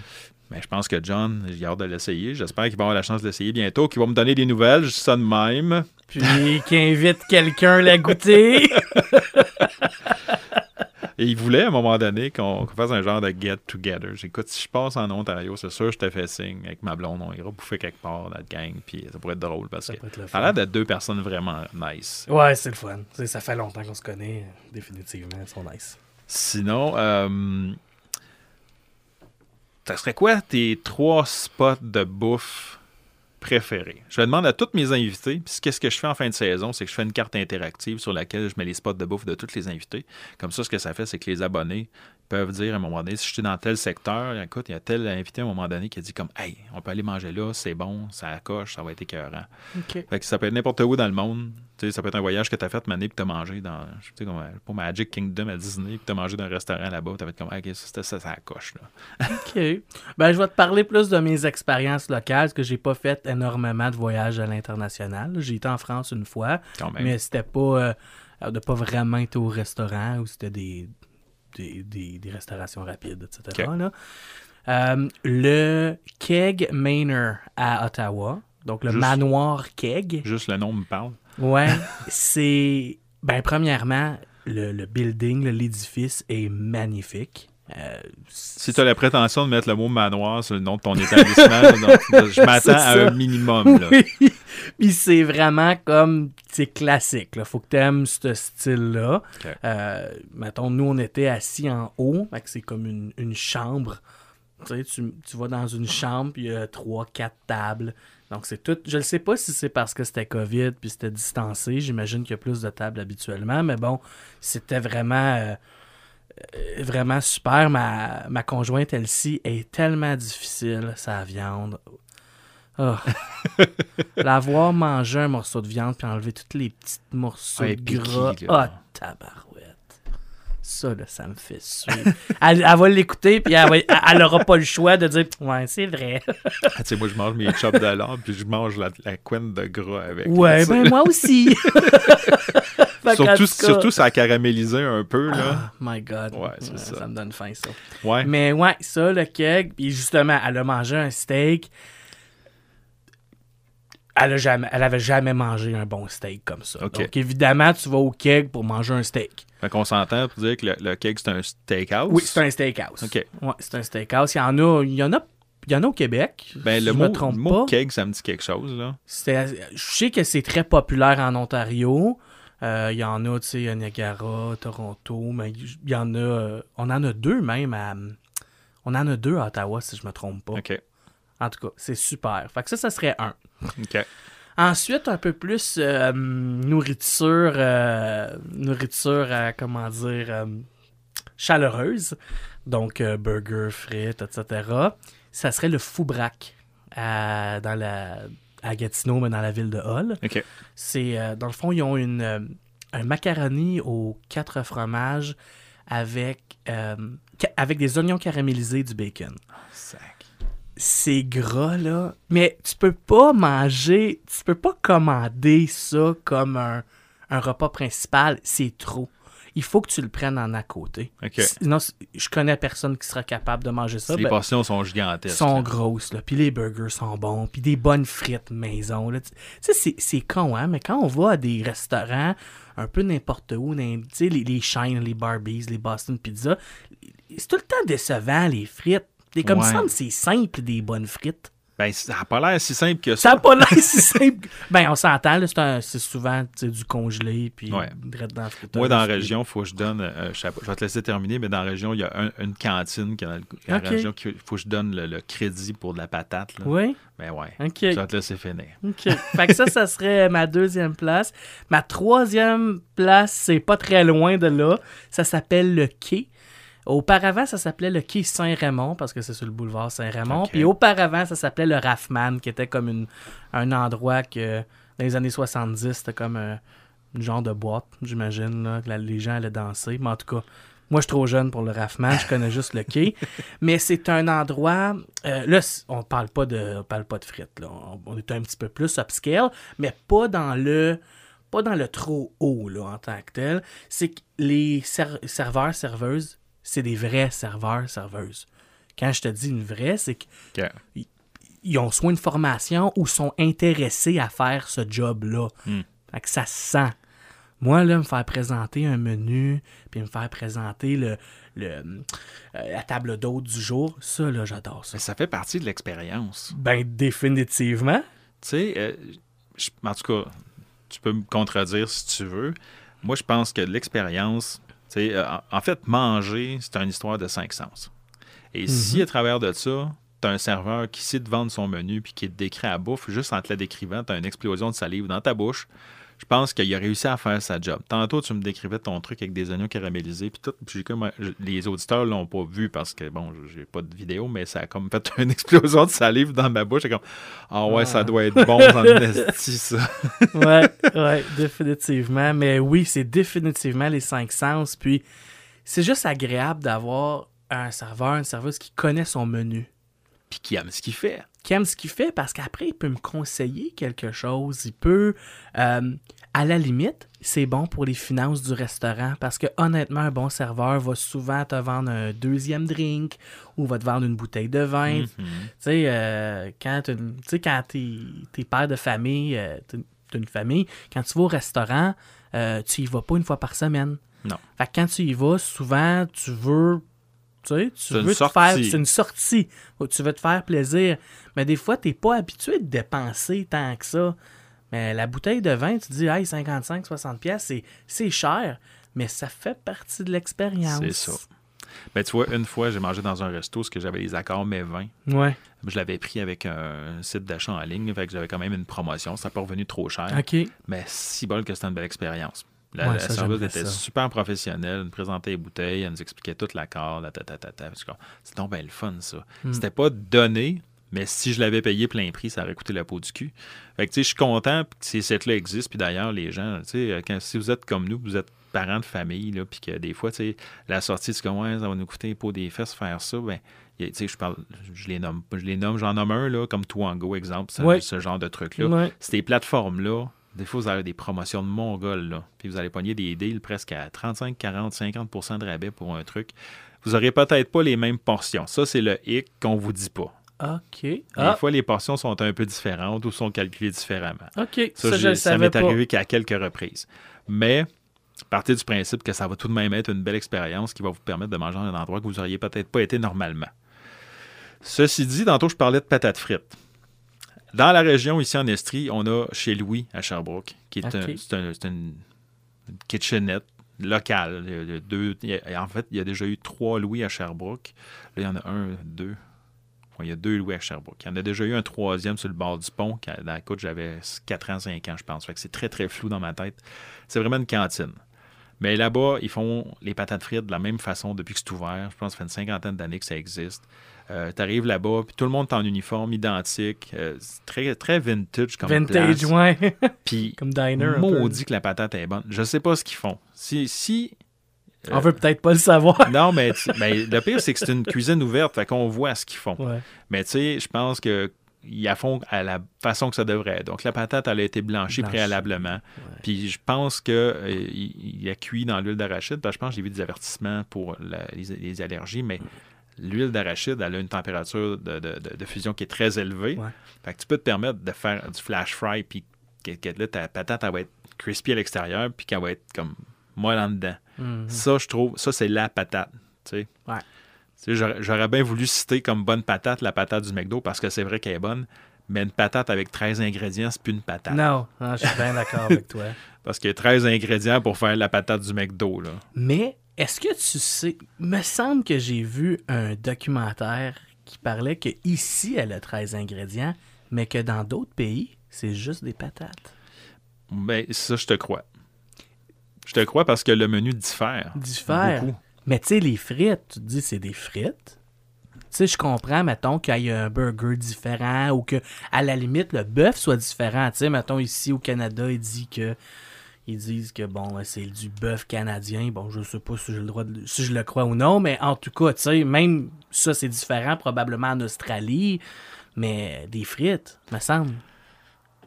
Mais je pense que John, j'ai hâte de l'essayer. J'espère qu'il va avoir la chance de l'essayer bientôt, qu'il va me donner des nouvelles. Je de même. Puis qui invite quelqu'un à la goûter. Et il voulait à un moment donné qu'on fasse un genre de get-together. J'écoute, si je passe en Ontario, c'est sûr, je te fais signe avec ma blonde. On ira bouffer quelque part dans gang. Puis ça pourrait être drôle parce Ça que ça a l'air d'être deux personnes vraiment nice. Ouais, c'est le fun. Ça fait longtemps qu'on se connaît. Définitivement, ils sont nice. Sinon, euh, ça serait quoi tes trois spots de bouffe Je le demande à tous mes invités. Puis qu'est-ce que je fais en fin de saison? C'est que je fais une carte interactive sur laquelle je mets les spots de bouffe de tous les invités. Comme ça, ce que ça fait, c'est que les abonnés, peuvent dire à un moment donné, si je suis dans tel secteur, écoute, il y a tel invité à un moment donné qui a dit comme Hey, on peut aller manger là, c'est bon, ça coche, ça va être écœurant. Fait que ça peut être n'importe où dans le monde. Tu sais, ça peut être un voyage que tu as fait mané puis tu as mangé dans je sais, comme, pour Magic Kingdom à Disney puis tu as mangé dans un restaurant là-bas. Tu as fait comme OK, ça, ça, ça coche. Là. OK. Ben, je vais te parler plus de mes expériences locales, parce que j'ai pas fait énormément de voyages à l'international. J'ai été en France une fois, Quand même. mais c'était pas. Euh, de pas vraiment été au restaurant, ou c'était des, des, des, des restaurations rapides, etc. Là. Euh, le Keg Manor à Ottawa, donc le Juste- manoir Keg. Juste le nom me parle. Ouais, c'est. Ben, premièrement, le, le building, l'édifice est magnifique. Euh, Si tu as la prétention de mettre le mot manoir sur le nom de ton établissement, donc, je m'attends à un minimum. Là. Oui. Puis c'est vraiment comme, c'est classique. Là. Faut que t'aimes ce style-là. Ok. Euh, mettons, nous, on était assis en haut. C'est comme une, une chambre. Tu sais, tu, tu vas dans une chambre, puis il y a trois, quatre tables. Donc, c'est tout. Je ne sais pas si c'est parce que c'était COVID, puis c'était distancé. J'imagine qu'il y a plus de tables habituellement. Mais bon, c'était vraiment. euh, vraiment super. Ma, ma conjointe, elle-ci, est tellement difficile, sa viande. Ah. L'avoir mangé un morceau de viande puis enlever tous les petits morceaux Ouais, de gras. Ah, tabarouette. Ça, là, ça me fait suer. elle, elle va l'écouter puis elle, elle, aura pas le choix de dire Ouais, c'est vrai. Ah, tu sais, moi, je mange mes chops de lard, puis je mange la, la couenne de gras avec. Ouais, ben moi aussi. Surtout, surtout, ça a caramélisé un peu, là. Ah, my God. Ouais, c'est ça. Ça me donne faim, ça. Ouais. Mais ouais, ça, le keg. Puis justement, elle a mangé un steak. Elle, a jamais, elle avait jamais mangé un bon steak comme ça. Donc évidemment, tu vas au keg pour manger un steak. Fait qu'on s'entend pour dire que le, le cake, c'est un steakhouse? Oui, c'est un steakhouse. OK. Ouais, c'est un steakhouse. Il y en a, il y en a, il y en a au Québec. Ben, si le je mot, me trompe le pas. cake, ça me dit quelque chose, là. Je sais que c'est très populaire en Ontario. Euh, Il y en a, tu sais, à Niagara, Toronto, mais il y en a. euh, on en a deux même à. On en a deux à Ottawa, si je me trompe pas. OK. En tout cas, c'est super. Fait que ça, ça serait un. OK. Ensuite, un peu plus euh, nourriture, euh, nourriture, euh, comment dire, chaleureuse. Donc, burger, frites, etc. Ça serait le Foubrac dans la, à Gatineau, mais dans la ville de Hull. C'est, euh, dans le fond, ils ont une, euh, un macaroni aux quatre fromages avec, euh, avec des oignons caramélisés et du bacon Sac. c'est gras, là. Mais tu peux pas manger, tu peux pas commander ça comme un, un repas principal. C'est trop. Il faut que tu le prennes en à côté. Sinon, je connais personne qui sera capable de manger ça. les Ben, portions sont gigantesques. sont là. grosses, là. Puis les burgers sont bons. Puis des bonnes frites maison, là. Tu sais, c'est- con, hein. Mais quand on va à des restaurants un peu n'importe où, tu sais, les, les Shine, les Barbies, les Boston Pizza, c'est tout le temps décevant, les frites. Et comme Ouais. ça, c'est simple, des bonnes frites. Ben, ça n'a pas l'air si simple que ça. Ça n'a pas l'air si simple. Ben, on s'entend, là, c'est souvent du congelé, puis Ouais. dans la. Moi, dans la région, il faut que je donne. euh, je, vais te laisser terminer, mais dans la région, il y a un- une cantine qui est dans le- la Ok. région qu'il faut que je donne le, le crédit pour de la patate. Là. Oui, Ben ouais. ok. Je vais te laisser finir. OK. fait que ça, ça serait ma deuxième place. Ma troisième place, c'est pas très loin de là. Ça s'appelle le Quai. Auparavant, ça s'appelait le Quai Saint-Raymond, parce que c'est sur le boulevard Saint-Raymond. Puis auparavant, ça s'appelait le Raffman, qui était comme une, un endroit que, dans les années 70, c'était comme un, une genre de boîte, j'imagine, que les gens allaient danser. Mais en tout cas, moi, je suis trop jeune pour le Raffman, je connais juste le quai. Mais c'est un endroit. euh, là, on parle pas de, on parle pas de frites. Là. On, on est un petit peu plus upscale, mais pas dans le, pas dans le trop haut là, en tant que tel. C'est que les ser- serveurs, serveuses, c'est des vrais serveurs, serveuses. Quand je te dis une vraie, c'est qu'ils ont soit une formation ou sont intéressés à faire ce job-là. Fait que ça se sent. Moi, là, me faire présenter un menu, puis me faire présenter le, le, euh, la table d'hôte du jour, ça, là, j'adore ça. Mais ça fait partie de l'expérience. Ben, définitivement. Tu sais, euh, en tout cas, tu peux me contredire si tu veux. Moi, je pense que l'expérience, euh, en, fait, manger, c'est une histoire de cinq sens. Et si à travers de ça, tu as un serveur qui sait te vendre son menu puis qui te décrit à bouffe, juste en te la décrivant, tu as une explosion de salive dans ta bouche, je pense qu'il a réussi à faire sa job. Tantôt, tu me décrivais ton truc avec des oignons caramélisés, puis tout. Puis comme, les auditeurs l'ont pas vu parce que, bon, j'ai pas de vidéo, mais ça a comme fait une explosion de salive dans ma bouche. comme, ah ouais, ça ah. doit être bon dans le ça. ouais, ouais, définitivement. Mais oui, c'est définitivement les cinq sens. Puis, c'est juste agréable d'avoir un serveur, une serveuse qui connaît son menu. Puis qui aime ce qu'il fait qui aime ce qu'il fait parce qu'après, il peut me conseiller quelque chose. Il peut, euh, à la limite, c'est bon pour les finances du restaurant parce que honnêtement, un bon serveur va souvent te vendre un deuxième drink ou va te vendre une bouteille de vin. Mm-hmm. Tu sais, euh, quand tu es, père de famille, euh, une famille, quand tu vas au restaurant, tu y vas pas une fois par semaine. Non. Fait que quand tu y vas, souvent, tu veux tu veux te faire. C'est une sortie. Tu veux te faire plaisir. Mais des fois, tu n'es pas habitué de dépenser tant que ça. Mais la bouteille de vin, tu te dis, hey, 55, 60 pièces, c'est cher. Mais ça fait partie de l'expérience. C'est ça. Ben, tu vois, une fois, j'ai mangé dans un resto ce que j'avais les accords mes vins. Ouais. Je l'avais pris avec un site d'achat en ligne, fait que j'avais quand même une promotion. Ça n'a pas revenu trop cher. OK. Mais si bol que c'était une belle expérience. La, service était super professionnelle. Elle nous présentait les bouteilles, elle nous expliquait toute la corde. C'est donc bien le fun, ça. Hmm. C'était pas donné, mais si je l'avais payé plein prix, ça aurait coûté la peau du cul. Fait que, je suis content que ces sites-là existent. Puis d'ailleurs, les gens, quand, si vous êtes comme nous, vous êtes parents de famille, là, puis que des fois, la sortie, tu comme, ouais, ça va nous coûter peau des fesses faire ça, ben, je parle, je les nomme, je les nomme, j'en nomme un, là, comme Twango, exemple, ce genre de truc-là. Ces plateformes-là, des fois, vous avez des promotions de Mongol, là. Puis vous allez pogner des deals presque à 35, 40, 50% de rabais pour un truc. Vous n'aurez peut-être pas les mêmes portions. Ça, c'est le hic qu'on vous dit pas. OK. Des ah. fois, les portions sont un peu différentes ou sont calculées différemment. OK. Ça, ça, ça m'est arrivé qu'à quelques reprises. Mais partez du principe que ça va tout de même être une belle expérience qui va vous permettre de manger dans un endroit que vous n'auriez peut-être pas été normalement. Ceci dit, tantôt, je parlais de patates frites. Dans la région, ici en Estrie, on a chez Louis à Sherbrooke, qui est, une kitchenette locale. en fait, il y a déjà eu trois Louis à Sherbrooke. Là, il y en a un, deux. il y a deux Louis à Sherbrooke. Il y en a déjà eu un troisième sur le bord du pont. Dans la côte, j'avais 4 ans, 5 ans, je pense. c'est très, très flou dans ma tête. C'est vraiment une cantine. Mais là-bas, ils font les patates frites de la même façon depuis que c'est ouvert. Je pense que ça fait une cinquantaine d'années que ça existe. Euh, tu arrives là-bas, puis tout le monde est en uniforme identique. Euh, très, très vintage comme Vintage, ouais. Puis, comme diner. Maudit que la patate est bonne. Je sais pas ce qu'ils font. Si. si euh, On veut peut-être pas le savoir. non, mais, le pire, c'est que c'est une cuisine ouverte, fait qu'on voit ce qu'ils font. Mais tu sais, je pense que ils font à la façon que ça devrait. Donc, la patate, elle a été blanchie préalablement. Puis, je pense qu'il il a cuit dans l'huile d'arachide. Parce que je pense que j'ai vu des avertissements pour les, allergies, mais l'huile d'arachide, elle a une température de, fusion qui est très élevée. Fait que tu peux te permettre de faire du flash fry, puis que, là, ta patate, elle va être crispy à l'extérieur, puis qu'elle va être comme molle en dedans. Mm-hmm. Ça, je trouve, ça, c'est la patate. Tu sais. J'aurais bien voulu citer comme bonne patate la patate du McDo parce que c'est vrai qu'elle est bonne, mais une patate avec 13 ingrédients, c'est plus une patate. Non, je suis bien d'accord avec toi. Parce qu'il y a 13 ingrédients pour faire la patate du McDo. Là. Mais est-ce que tu sais, me semble que j'ai vu un documentaire qui parlait que ici elle a 13 ingrédients, mais que dans d'autres pays, c'est juste des patates. Ben, ça, je te crois. Je te crois parce que le menu diffère. Diffère. Beaucoup. Mais tu sais, les frites, tu te dis c'est des frites. Tu sais, je comprends, mettons, qu'il y ait un burger différent ou que, à la limite, le bœuf soit différent. Tu sais, mettons, ici au Canada, il dit que ils disent que bon, c'est du bœuf canadien. Bon, je sais pas si j'ai le droit de, si je le crois ou non, mais en tout cas, tu sais, même ça, c'est différent probablement en Australie, mais des frites, me semble.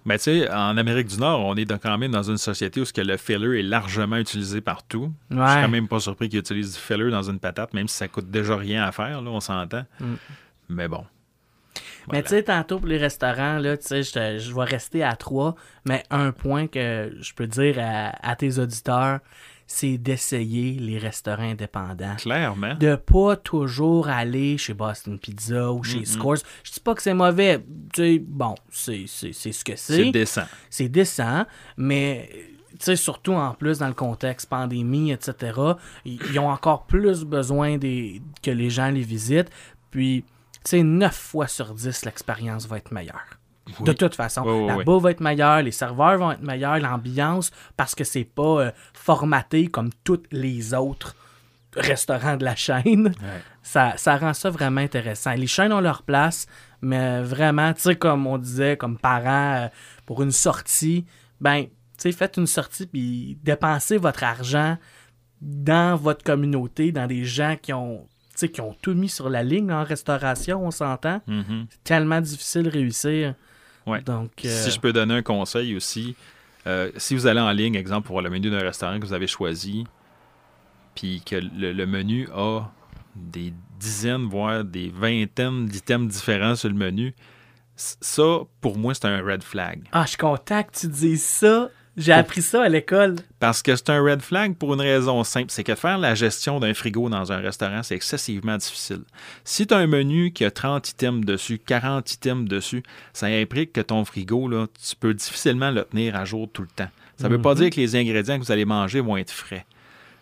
Mais tu sais, en Amérique du Nord, on est quand même dans une société où ce que le filler est largement utilisé partout. Je suis quand même pas surpris qu'ils utilisent du filler dans une patate, même si ça coûte déjà rien à faire, là, on s'entend. Mm. Mais bon. Mais tu sais, tantôt pour les restaurants, là, tu sais, je, vais rester à trois, mais un point que je peux dire à, tes auditeurs, c'est d'essayer les restaurants indépendants. Clairement. De pas toujours aller chez Boston Pizza ou chez Scores. Je dis pas que c'est mauvais. Tu sais, bon, c'est ce que c'est. C'est décent. C'est décent, mais tu sais, surtout en plus dans le contexte pandémie, etc., ils ont encore plus besoin des, que les gens les visitent. Puis, sais, 9 fois sur 10, l'expérience va être meilleure. De toute façon, la oui. bouffe va être meilleure, les serveurs vont être meilleurs, l'ambiance, parce que c'est pas euh, formaté comme tous les autres restaurants de la chaîne. Ça, ça rend ça vraiment intéressant. Les chaînes ont leur place, mais vraiment, tu sais, comme on disait, comme parents, euh, pour une sortie, ben, tu sais, faites une sortie puis dépensez votre argent dans votre communauté, dans des gens qui ont, sais, qui ont tout mis sur la ligne en restauration, on s'entend. Mhm. C'est tellement difficile de réussir. Ouais. Donc, euh, Si je peux donner un conseil aussi, euh, si vous allez en ligne, exemple, pour voir le menu d'un restaurant que vous avez choisi, puis que le, le menu a des dizaines, voire des vingtaines d'items différents sur le menu, ça, pour moi, c'est un red flag. Ah, je suis content que tu dises ça. J'ai appris ça à l'école. Parce que c'est un red flag pour une raison simple, c'est que faire la gestion d'un frigo dans un restaurant, c'est excessivement difficile. Si tu as un menu qui a 30 items dessus, 40 items dessus, ça implique que ton frigo, là, tu peux difficilement le tenir à jour tout le temps. Ça ne veut pas dire que les ingrédients que vous allez manger vont être frais.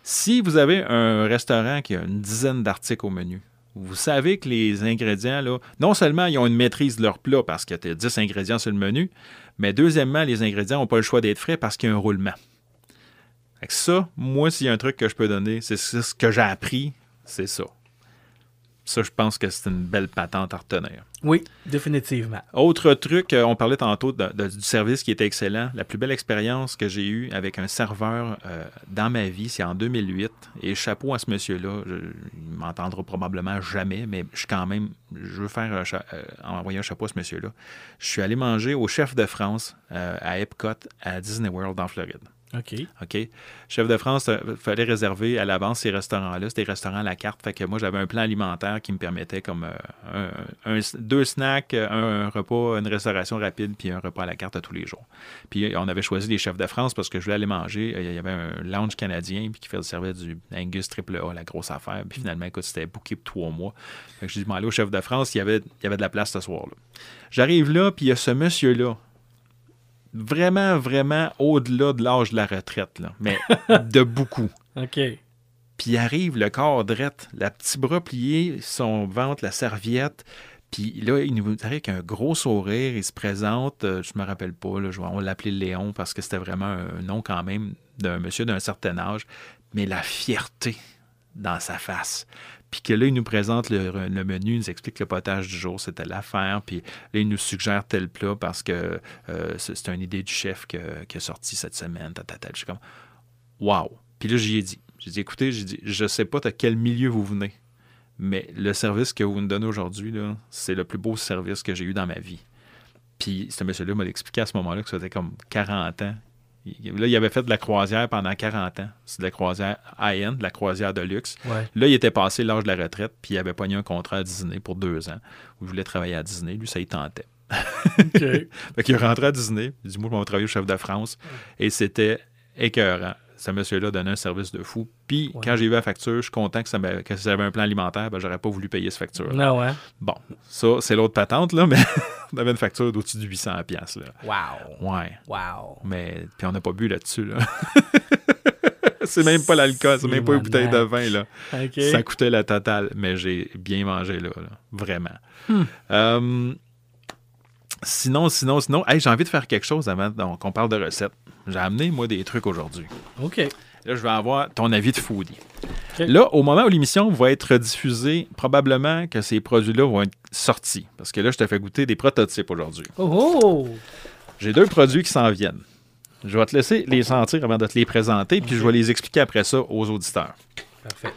Si vous avez un restaurant qui a une dizaine d'articles au menu, vous savez que les ingrédients, là, non seulement ils ont une maîtrise de leur plat parce que tu as 10 ingrédients sur le menu, mais deuxièmement, les ingrédients n'ont pas le choix d'être frais parce qu'il y a un roulement. Ça, moi, s'il y a un truc que je peux donner, c'est ce que j'ai appris, c'est ça. Ça, je pense que c'est une belle patente à retenir. Oui, définitivement. Autre truc, euh, on parlait tantôt de- de- du service qui était excellent. La plus belle expérience que j'ai eue avec un serveur euh, dans ma vie, c'est en 2008. Et chapeau à ce monsieur-là. Je- il m'entendra probablement jamais, mais je suis quand même, je veux faire un cha- euh, envoyer un chapeau à ce monsieur-là. Je suis allé manger au chef de France euh, à Epcot à Disney World en Floride. OK. OK? Chef de France, il fallait réserver à l'avance ces restaurants-là. C'était restaurants à la carte. Fait que moi, j'avais un plan alimentaire qui me permettait comme euh, un- deux snacks, un, repas, une restauration rapide, puis un repas à la carte à tous les jours. Puis on avait choisi les chefs de France parce que je voulais aller manger. Il y avait un lounge canadien puis qui faisait servir du Angus triple A, la grosse affaire. Puis finalement, écoute, c'était booké pour trois mois. Fait que je dis, aller au chef de France, il y avait, il y avait de la place ce soir-là. J'arrive là, puis il y a ce monsieur-là vraiment, vraiment au-delà de l'âge de la retraite, là. mais de beaucoup. OK. Puis il arrive le corps drette, la petit bras plié, son ventre, la serviette. Puis là, il nous arrive avec un gros sourire, il se présente, euh, je me rappelle pas, là, je- on l'appelait Léon parce que c'était vraiment un nom quand même d'un monsieur d'un certain âge, mais la fierté dans sa face. Puis que là, il nous présente le, menu, il nous explique que le potage du jour, c'était l'affaire. Puis là, il nous suggère tel plat parce que euh, c'est une idée du chef qui est sorti cette semaine. Je suis comme, wow. Puis là, j'y ai dit, j'ai dit, écoutez, j'ai dit, je sais pas de quel milieu vous venez, mais le service que vous nous donnez aujourd'hui, c'est le plus beau service que j'ai eu dans ma vie. Puis ce monsieur-là m'a expliqué à ce moment-là que ça faisait comme 40 ans. Là, il avait fait de la croisière pendant 40 ans. C'est de la croisière high-end, de la croisière de luxe. Ouais. Là, il était passé l'âge de la retraite, puis il avait pogné un contrat à Disney pour deux ans, où il voulait travailler à Disney. Lui, ça y tentait. OK. Fait qu'il est rentré à Disney. Il dit Moi, je vais travailler au chef de France. Et c'était écœurant. Ce monsieur-là donnait un service de fou. Puis, Ouais. quand j'ai vu la facture, je suis content que ça, que ça avait un plan alimentaire. Ben, j'aurais pas voulu payer cette facture. Non, ouais. Bon, ça, c'est l'autre patente, là, mais on avait une facture d'au-dessus de 800$. piastres, Là. Wow. Ouais. Wow. Mais, puis on n'a pas bu là-dessus. Là. c'est même pas l'alcool, c'est même pas une bouteille de vin. Là. Ça coûtait la totale, mais j'ai bien mangé là, là. vraiment. Hmm. Euh, sinon, sinon, sinon, hey, j'ai envie de faire quelque chose avant donc, qu'on parle de recettes. J'ai amené, moi, des trucs aujourd'hui. OK. Là, je vais avoir ton avis de foodie. Là, au moment où l'émission va être diffusée, probablement que ces produits-là vont être sortis. Parce que là, je te fais goûter des prototypes aujourd'hui. Oh, oh! J'ai deux produits qui s'en viennent. Je vais te laisser les sentir avant de te les présenter, puis je vais les expliquer après ça aux auditeurs. Parfait.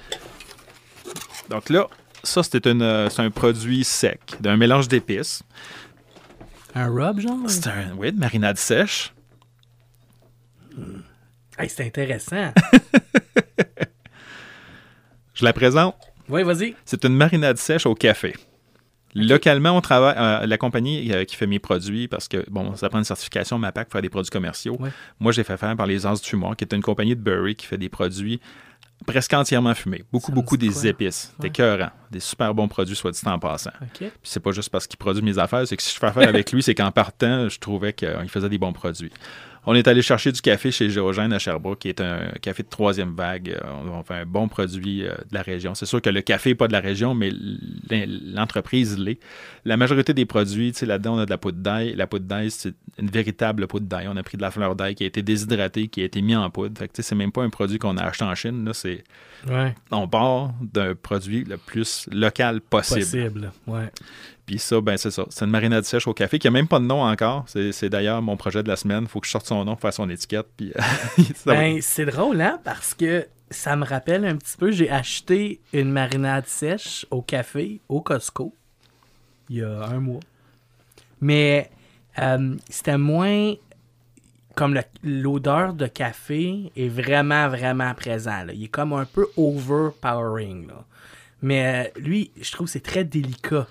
Donc là, ça, c'était une, euh, c'est un produit sec, d'un mélange d'épices. Un rub, genre? C'est un, oui, de marinade sèche. Hey, c'est intéressant. Je la présente. oui, vas-y. C'est une marinade sèche au café. Localement, on travaille, euh, la compagnie euh, qui fait mes produits, parce que, bon, ça prend une certification MAPAC pour faire des produits commerciaux. Ouais. Moi, j'ai fait faire par les As du Fumoir, qui est une compagnie de Burry qui fait des produits presque entièrement fumés. Beaucoup, Ça beaucoup des quoi? épices. Ouais. écœurant. Des super bons produits, soit dit en passant. OK. Puis c'est pas juste parce qu'il produit mes affaires, c'est que si je fais affaire avec lui, c'est qu'en partant, je trouvais qu'il faisait des bons produits. On est allé chercher du café chez Géogène à Sherbrooke, qui est un café de troisième vague. Euh, On fait un bon produit euh, de la région. C'est sûr que le café n'est pas de la région, mais l'entreprise l'est. La majorité des produits, là-dedans, on a de la poudre d'ail. La poudre d'ail, c'est une véritable poudre d'ail. On a pris de la fleur d'ail qui a été déshydratée, qui a été mis en poudre. Fait que, c'est même pas un produit qu'on a acheté en Chine. Là, c'est... Ouais. On part d'un produit le plus local possible. Possible. Ouais. Puis ça, ben c'est ça. C'est une marinade sèche au café qui a même pas de nom encore. C'est d'ailleurs mon projet de la semaine. faut que je sorte son nom faire son étiquette. Puis va- Ben, c'est drôle, hein, parce que ça me rappelle un petit peu, j'ai acheté une marinade sèche au café, au Costco, il y a un mois. Mais euh, c'était moins comme l'odeur de café est vraiment, vraiment présent. là. Il est comme un peu overpowering. Là. Mais euh, lui, je trouve que c'est très délicat.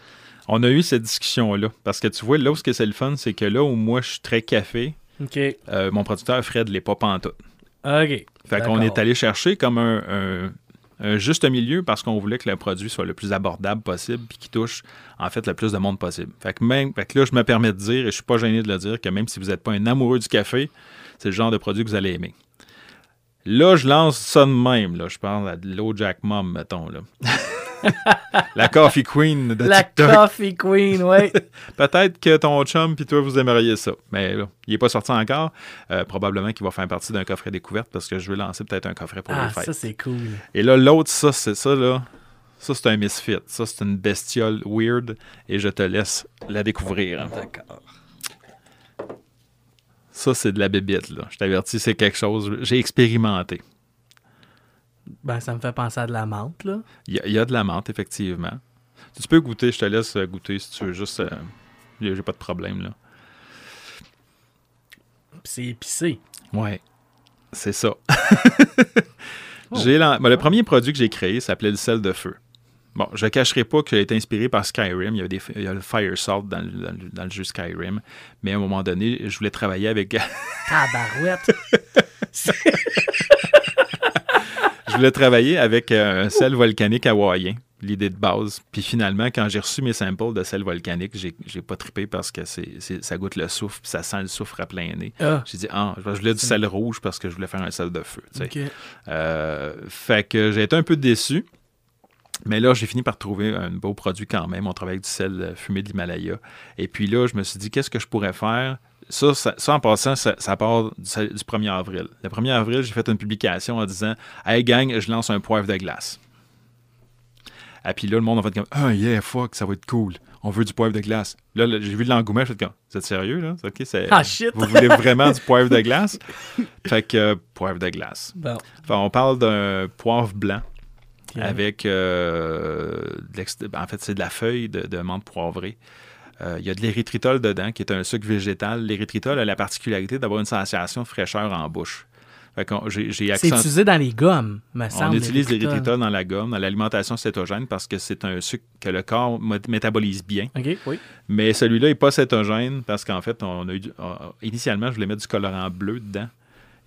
On a eu cette discussion-là. Parce que tu vois, là où ce que c'est le fun, c'est que là où moi je suis très café, euh, mon producteur Fred l'est pas pantoute. OK. Fait qu'on est allé chercher comme un, un- un juste milieu parce qu'on voulait que le produit soit le plus abordable possible puis qui touche en fait le plus de monde possible. Fait que, même, fait que là, je me permets de dire, et je suis pas gêné de le dire, que même si vous n'êtes pas un amoureux du café, c'est le genre de produit que vous allez aimer. Là, je lance ça de même. Là. Je parle de l'eau Jack Mom, mettons. Là. La Coffee Queen de La TikTok. Coffee Queen, ouais. Peut-être que ton chum puis toi, vous aimeriez ça. Mais là, il n'est pas sorti encore. Euh, probablement qu'il va faire partie d'un coffret découverte parce que je vais lancer peut-être un coffret pour ah, les fêtes. ça, c'est cool. Et là, l'autre, ça, c'est ça, là. Ça, c'est un misfit. Ça, c'est une bestiole weird. Et je te laisse la découvrir. D'accord. Ça, c'est de la bébite, là. Je t'avertis, c'est quelque chose. J'ai expérimenté. Ben, ça me fait penser à de la menthe, là. Il y, a- il y a de la menthe, effectivement. Tu peux goûter, je te laisse euh, goûter si tu veux. Juste, euh, j'ai pas de problème, là. C'est épicé. Ouais, c'est ça. J'ai ben, le premier produit que j'ai créé s'appelait le sel de feu. Bon, je ne cacherai pas que j'ai été inspiré par Skyrim. Il y, avait des, il y a le Fire Salt dans, le- dans dans le jeu Skyrim. Mais à un moment donné, je voulais travailler avec, Tabarouette. je voulais travailler avec euh, un sel volcanique hawaïen, l'idée de base. Puis finalement, quand j'ai reçu mes samples de sel volcanique, j'ai j'ai pas trippé parce que c'est c'est- ça goûte le soufre, puis ça sent le soufre à plein nez. Ah, J'ai dit, ah, je voulais du sel rouge parce que je voulais faire un sel de feu. Euh, fait que j'ai été un peu déçu. Mais là, j'ai fini par trouver un beau produit quand même. On travaille avec du sel euh, fumé de l'Himalaya. Et puis là, je me suis dit, qu'est-ce que je pourrais faire? Ça, ça, ça, en passant, ça, ça part du, du 1er avril. Le 1er avril, j'ai fait une publication en disant Hey gang, je lance un poivre de glace. Et puis là, le monde a fait comme Ah, yeah, fuck, ça va être cool. On veut du poivre de glace. Là, là, j'ai vu l'engouement, je fait comme Vous êtes sérieux, là? OK, c'est- Ah, shit! Vous voulez vraiment du poivre de glace? Fait que, euh, poivre de glace. Bon. Enfin, on parle d'un poivre blanc avec, euh, de en fait, c'est de la feuille de, de menthe poivrée. Euh, Il y a de l'érythritol dedans, qui est un sucre végétal. L'érythritol a la particularité d'avoir une sensation de fraîcheur en bouche. C'est accent- utilisé dans les gommes, me on semble. utilise l'érythritol. dans la gomme, dans l'alimentation cétogène, parce que c'est un sucre que le corps mé- métabolise bien. Oui. Mais celui-là n'est pas cétogène parce qu'en fait, on a eu du- on- initialement, je voulais mettre du colorant bleu dedans.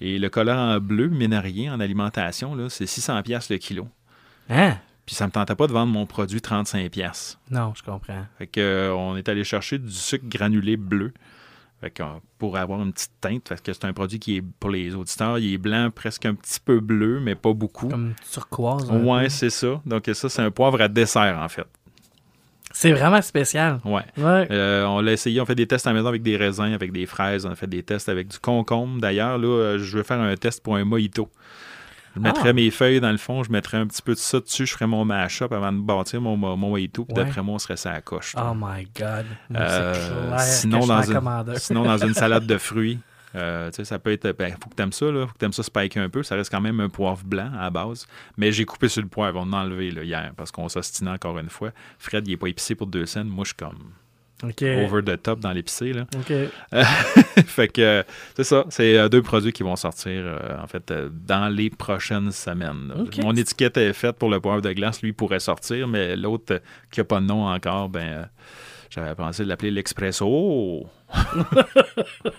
Et le colorant bleu ménarien en alimentation, c'est 600$ piastres le kilo. Hein? Puis ça me tentait pas de vendre mon produit 35$. piastres. Non, je comprends. Fait que, euh, on est allé chercher du sucre granulé bleu. Fait que, euh, pour avoir une petite teinte, parce que c'est un produit qui est, pour les auditeurs, il est blanc, presque un petit peu bleu, mais pas beaucoup. Comme turquoise. Ouais, c'est ça. Donc ça, c'est un poivre à dessert, en fait. C'est vraiment spécial. Ouais. Ouais. Euh, on l'a essayé, on fait des tests à la maison avec des raisins, avec des fraises, on a fait des tests avec du concombre. D'ailleurs, là, je veux faire un test pour un mojito. Je mettrais Ah. mes feuilles dans le fond, je mettrais un petit peu de ça dessus, je ferais mon mash-up avant de bâtir mon, mon mojito, puis d'après moi, on serait ça à la coche. Oh my God. Euh, clair sinon, dans une-. Sinon, dans une salade de fruits, euh, tu sais, ça peut être. Ben, faut que tu aimes ça, là. Faut que tu aimes ça spiker un peu. Ça reste quand même un poivre blanc à la base. Mais j'ai coupé sur le poivre. On l'a enlevé là, hier parce qu'on s'ostinait encore une fois. Fred, il n'est pas épicé pour deux scènes. Moi, je suis comme Over the top dans l'épicé. là. Fait que c'est ça. C'est euh, deux produits qui vont sortir euh, en fait euh, dans les prochaines semaines. Mon étiquette est faite pour le poivre de glace. Lui pourrait sortir, mais l'autre qui n'a pas de nom encore, ben. J'avais pensé l'appeler l'Expresso. Mais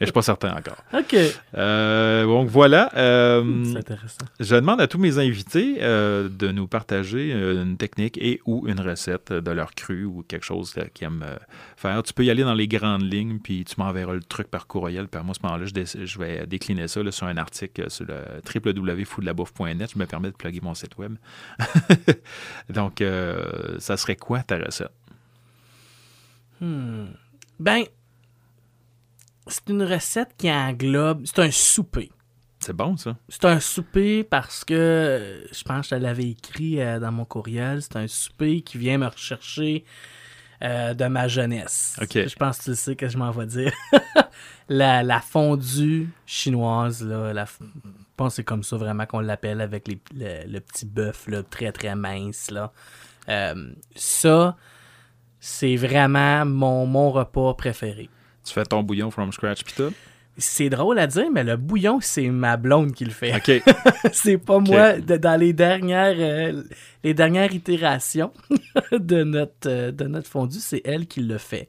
je suis pas certain encore. OK. Euh, donc voilà. euh, C'est intéressant. je demande à tous mes invités euh, de nous partager une technique et ou une recette de leur cru ou quelque chose qu'ils aiment faire. Tu peux y aller dans les grandes lignes, puis tu m'enverras le truc par courriel. Puis à moi, à ce moment-là, je, vais décliner ça là, sur un article sur le www.foodlabouffe.net. Je me permets de plugger mon site web. Donc, ça serait quoi ta recette? Hmm. Ben, c'est une recette qui englobe. C'est un souper. C'est bon, ça? C'est un souper parce que je pense que je l'avais écrit euh, dans mon courriel. C'est un souper qui vient me rechercher euh, de ma jeunesse. Je pense que tu le sais que je m'en vais dire. la, la fondue chinoise, là, la, f- je pense que c'est comme ça vraiment qu'on l'appelle avec les- le, le petit bœuf là, très très mince. Là. Euh, ça, c'est vraiment mon, mon repas préféré. Tu fais ton bouillon from scratch, puis tout? C'est drôle à dire, mais le bouillon, c'est ma blonde qui le fait. OK. c'est pas moi de- dans les dernières euh, les dernières itérations de notre euh, de notre fondu, c'est elle qui le fait.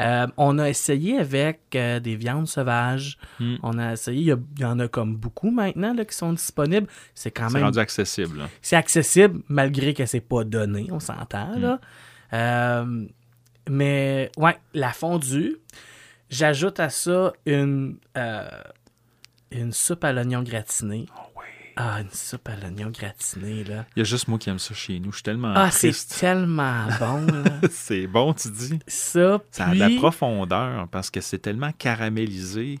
Euh, on a essayé avec euh, des viandes sauvages. Hmm. On a essayé, il y, en a comme beaucoup maintenant là, qui sont disponibles. C'est quand C'est même rendu accessible. c'est accessible malgré que c'est pas donné, on s'entend là. Euh, mais ouais, la fondue. J'ajoute à ça une euh, une soupe à l'oignon gratiné. Oh oui. Ah, une soupe à l'oignon gratiné, là. Il y a juste moi qui aime ça chez nous. Je suis tellement Ah, c'est tellement bon, là. c'est bon, tu dis? Ça, Ça a de la puis- profondeur parce que c'est tellement caramélisé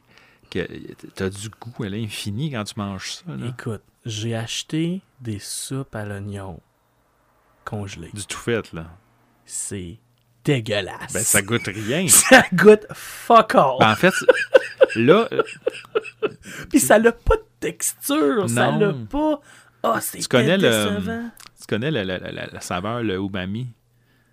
que t'as du goût à l'infini quand tu manges ça. là. Écoute, j'ai acheté des soupes à l'oignon congelées. Du tout fait, là. C'est dégueulasse. Ben, ça goûte rien. Ça goûte fuck all. Ben, en fait, là, euh, Puis ça n'a pas de texture. Ça Non. n'a pas... Ah, c'est Tu connais le- tu connais la, la- la- saveur, le umami?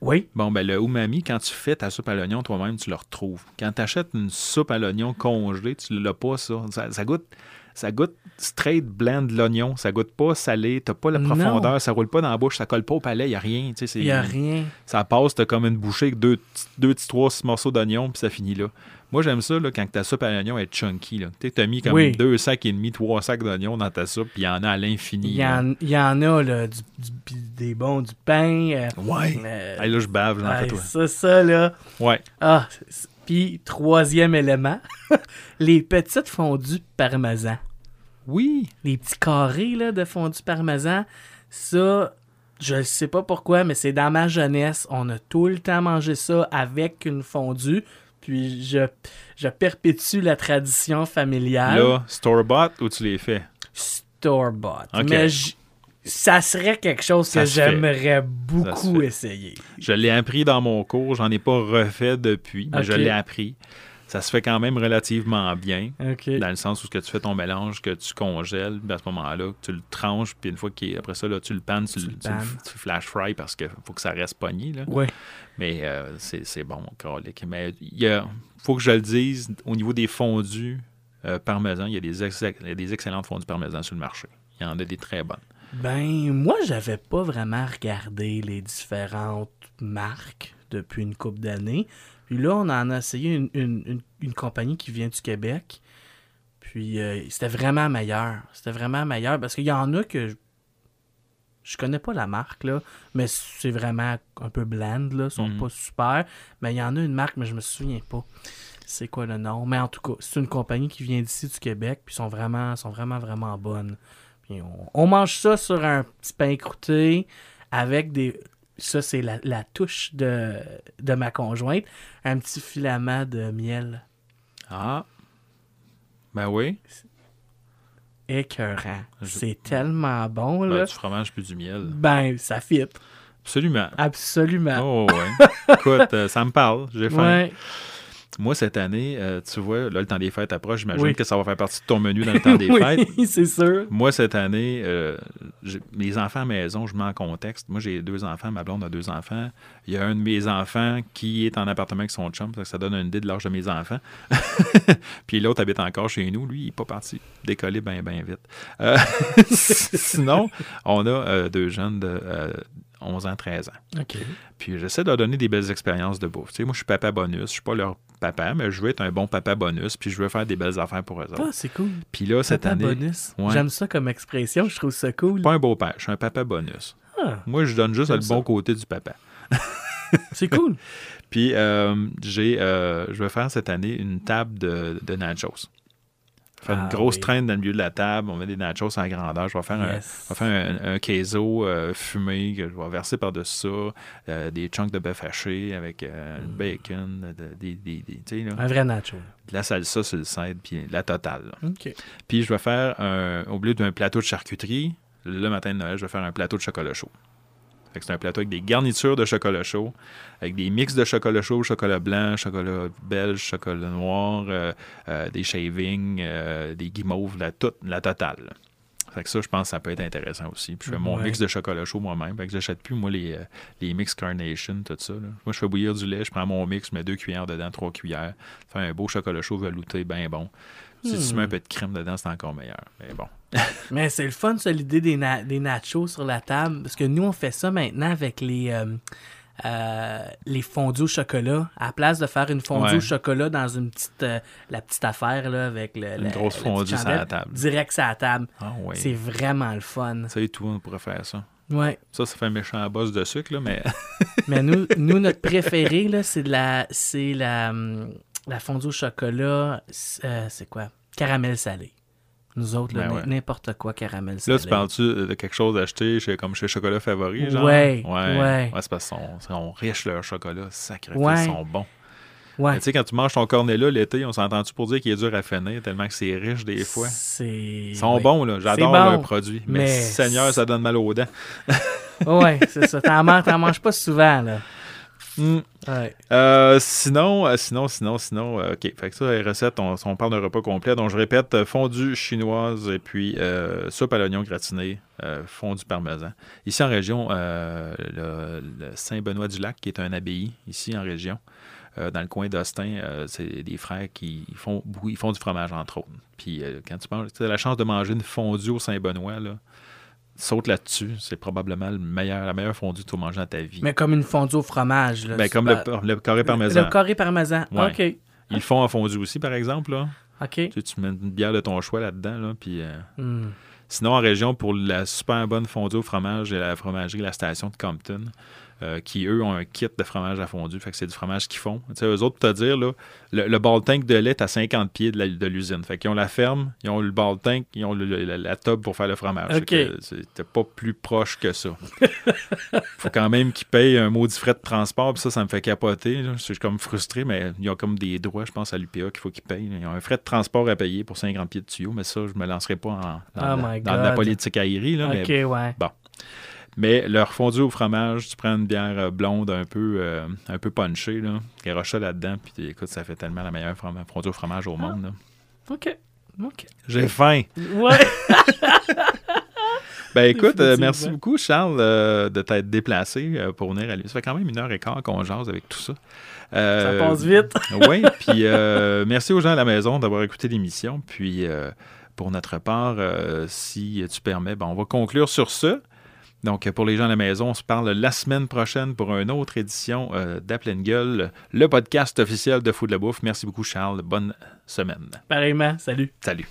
Oui. Bon, ben, le umami, quand tu fais ta soupe à l'oignon toi-même, tu le retrouves. Quand tu achètes une soupe à l'oignon congelée, tu l'as pas, ça. Ça, ça goûte. Ça goûte straight blend de l'oignon. Ça goûte pas salé. T'as pas la Non. profondeur. Ça roule pas dans la bouche. Ça colle pas au palais. Il a rien. c'est- Il n'y a rien. Ça passe, t'as comme une bouchée avec deux, petits- deux trois morceaux d'oignon, puis ça finit là. Moi, j'aime ça là, quand ta soupe à l'oignon est chunky. Là. T'as mis comme Oui. deux sacs et demi, trois sacs d'oignons dans ta soupe, puis il y en a à l'infini. Il y, en, il y en a, là, du, des bons, du pain. euh, Ouais. euh, Hey, là, je bave, j'en fais toi. ça, ça, là. Ouais. Ah, c'est- puis troisième élément, les petites fondues parmesan. Oui. Les petits carrés là, de fondu parmesan, ça, je ne sais pas pourquoi, mais c'est dans ma jeunesse. On a tout le temps mangé ça avec une fondue. Puis je, je perpétue la tradition familiale. Là, store-bought ou tu les fais? Store-bought. Ok. Mais ça serait quelque chose Ça que j'aimerais beaucoup essayer. Je l'ai appris dans mon cours. J'en ai pas refait depuis, mais je l'ai appris. Ça se fait quand même relativement bien. Dans le sens où ce que tu fais ton mélange, que tu congèles, puis à ce moment-là, tu le tranches, puis une fois qu'après ça, là, tu le pannes, tu, Tu le- tu tu flash fry parce qu'il faut que ça reste pogné. Là. Ouais. Mais euh, c'est bon, calique. Mais il faut que je le dise, au niveau des fondus euh, parmesan, il y, a des ex- il y a des excellentes fondus parmesan sur le marché. Il y en a des très bonnes. Ben, moi, j'avais pas vraiment regardé les différentes marques depuis une couple d'années. Puis là, on en a essayé une, une- une- une compagnie qui vient du Québec. Puis euh, c'était vraiment meilleur. C'était vraiment meilleur parce qu'il y en a que je, je connais pas la marque, là, mais c'est vraiment un peu bland, là. Ils sont Mhm. pas super. Mais il y en a une marque, mais je me souviens pas. C'est quoi le nom? Mais en tout cas, c'est une compagnie qui vient d'ici du Québec, puis sont vraiment, sont vraiment, vraiment bonnes. On, on mange ça sur un petit pain croûté avec des. Ça, c'est la, la touche de, de ma conjointe. Un petit filament de miel Ah. Ben oui. écœurant. Je- C'est tellement bon, Ben, là. du fromage plus du miel. Ben, ça fit. Absolument. Absolument. Oh, ouais. Écoute, euh, ça me parle. J'ai faim. ouais. Moi, cette année, euh, tu vois, là, le temps des fêtes approche. J'imagine Oui. que ça va faire partie de ton menu dans le temps des fêtes. oui, c'est sûr. Moi, cette année, euh, mes enfants à maison, je mets en contexte. Moi, j'ai deux enfants, ma blonde a deux enfants. Il y a un de mes enfants qui est en appartement avec son chum, ça, ça donne une idée de l'âge de mes enfants. Puis l'autre habite encore chez nous. Lui, il n'est pas parti décoller bien, bien vite. Euh, sinon, on a deux jeunes de euh, 11 ans, 13 ans. OK. Puis j'essaie de leur donner des belles expériences de bouffe. Tu sais, moi, je suis papa bonus. Je suis pas leur papa, mais je veux être un bon papa bonus. Puis je veux faire des belles affaires pour eux autres. Ah, c'est cool. Puis là, cette Papa année, bonus. Ouais. J'aime ça comme expression, je trouve ça cool. pas un beau père, je suis un papa bonus. Ah, Moi, je donne juste le ça. bon côté du papa. c'est cool. Puis euh, j'ai, euh, je vais faire cette année une table de, de nachos. Faire Ah une grosse oui. traîne dans le milieu de la table. On met des nachos en grandeur. Je vais faire un, Yes. On va faire un, un queso euh, fumé que je vais verser par-dessus ça, euh, des chunks de bœuf haché avec euh, Mm. bacon, de- de- des, là, Un vrai nacho. de la salsa sur le side, puis la totale. Puis je vais faire, un, au lieu d'un plateau de charcuterie, le matin de Noël, je vais faire un plateau de chocolat chaud. Fait que c'est un plateau avec des garnitures de chocolat chaud, avec des mix de chocolat chaud, chocolat blanc, chocolat belge, chocolat noir, euh, euh, des shavings, euh, des guimauves, la, toute, la totale. Fait que ça, je pense que ça peut être intéressant aussi. Puis je fais mon Ouais. mix de chocolat chaud moi-même. Fait que j'achète plus, moi, les, les mix Carnation, tout ça. là. Moi, je fais bouillir du lait, je prends mon mix, je mets deux cuillères dedans, trois cuillères. Fais un beau chocolat chaud velouté, bien bon. Si tu Hmm. mets un peu de crème dedans, c'est encore meilleur. Mais bon. Mais c'est le fun, ça, l'idée des, na- des nachos sur la table. Parce que nous, on fait ça maintenant avec les, euh, euh, les fondus au chocolat. À la place de faire une fondue Ouais. au chocolat dans une petite, euh, la petite affaire là, avec le, Une la- grosse fondue sur la table. Direct sur la table. Ah. C'est vraiment le fun. Ça et tout, on pourrait faire ça. Ouais. Ça, ça fait un méchant boss de sucre, là, mais Mais nous, nous notre préféré, là, c'est de la, c'est la, hum, la fondue au chocolat. c'est, euh, c'est quoi? Caramel salé. Nous autres, Ben ouais. n'importe quoi, caramel salé. là, tu parles-tu de quelque chose d'acheter chez, comme chez Chocolat Favori, genre? Ouais, Ouais. ouais. c'est parce ils sont riches, leurs chocolats. Sacré Ouais. ils sont bons. Ouais. Tu sais, quand tu manges ton cornet-là l'été, on s'entend-tu pour dire qu'il est dur à finir tellement que c'est riche des fois? C'est... Ils sont oui. bons, là. J'adore bon, leurs produits. Mais, mais Seigneur, ça donne mal aux dents. Ouais, c'est ça. T'en manges, manges pas souvent, là. Hmm. Ouais. Euh, sinon, euh, sinon, sinon, sinon, euh, OK. Fait que ça, les recettes, on, parle d'un repas complet. Donc, je répète, euh, fondue chinoise et puis euh, soupe à l'oignon gratiné, euh, fondue parmesan. Ici en région, euh, le, Saint-Benoît-du-Lac, qui est un abbaye, ici en région, euh, dans le coin d'Austin, euh, c'est des frères qui font, ils font du fromage, entre autres. Puis, euh, quand tu manges, tu as la chance de manger une fondue au Saint-Benoît, là, saute là-dessus. C'est probablement le meilleur, la meilleure fondue que tu as mangée dans ta vie. Mais comme une fondue au fromage, là. Ben, comme pas- le, le carré parmesan. Le carré parmesan. Ouais. OK. Ils le font en fondu aussi, par exemple. Là. OK. Tu, sais, tu mets une bière de ton choix là-dedans. Là, puis, euh, Hmm. Sinon, en région, pour la super bonne fondue au fromage, a la fromagerie La Station de Compton, qui, eux, ont un kit de fromage à fondu. Fait que c'est du fromage qu'ils font. Tu sais, eux autres, pour te dire, là, le, le ball tank de lait est à 50 pieds de l'usine. Fait qu'ils ont la ferme, ils ont le ball tank, ils ont le- la, la tub pour faire le fromage. OK. Fait que C'était pas plus proche que ça. faut quand même qu'ils payent un maudit frais de transport, puis ça, ça me fait capoter. là. Je suis comme frustré, mais ils ont comme des droits, je pense, à l'UPA qu'il faut qu'ils payent. Ils ont un frais de transport à payer pour 50 pieds de tuyau, mais ça, je me lancerai pas en, dans, Oh la, dans politique aérie. Là, mais ouais. Mais leur fondu au fromage, tu prends une bière euh, blonde un peu, euh, un peu punchée, là, garoche ça là-dedans, puis écoute, ça fait tellement la meilleure fondue au fromage au monde. là. OK. OK. J'ai faim. Ouais. Ben écoute, euh, merci beaucoup, Charles, euh, de t'être déplacé euh, pour venir à lui. Ça fait quand même une heure et quart qu'on jase avec tout ça. Ça passe vite. oui, puis merci aux gens à la maison d'avoir écouté l'émission. Puis pour notre part, si tu permets, ben, on va conclure sur ce. Donc, pour les gens à la maison, on se parle la semaine prochaine pour une autre édition euh, d'À pleine gueule, le podcast officiel de Fou de la Bouffe. Merci beaucoup, Charles. Bonne semaine. Pareillement. Salut. Salut.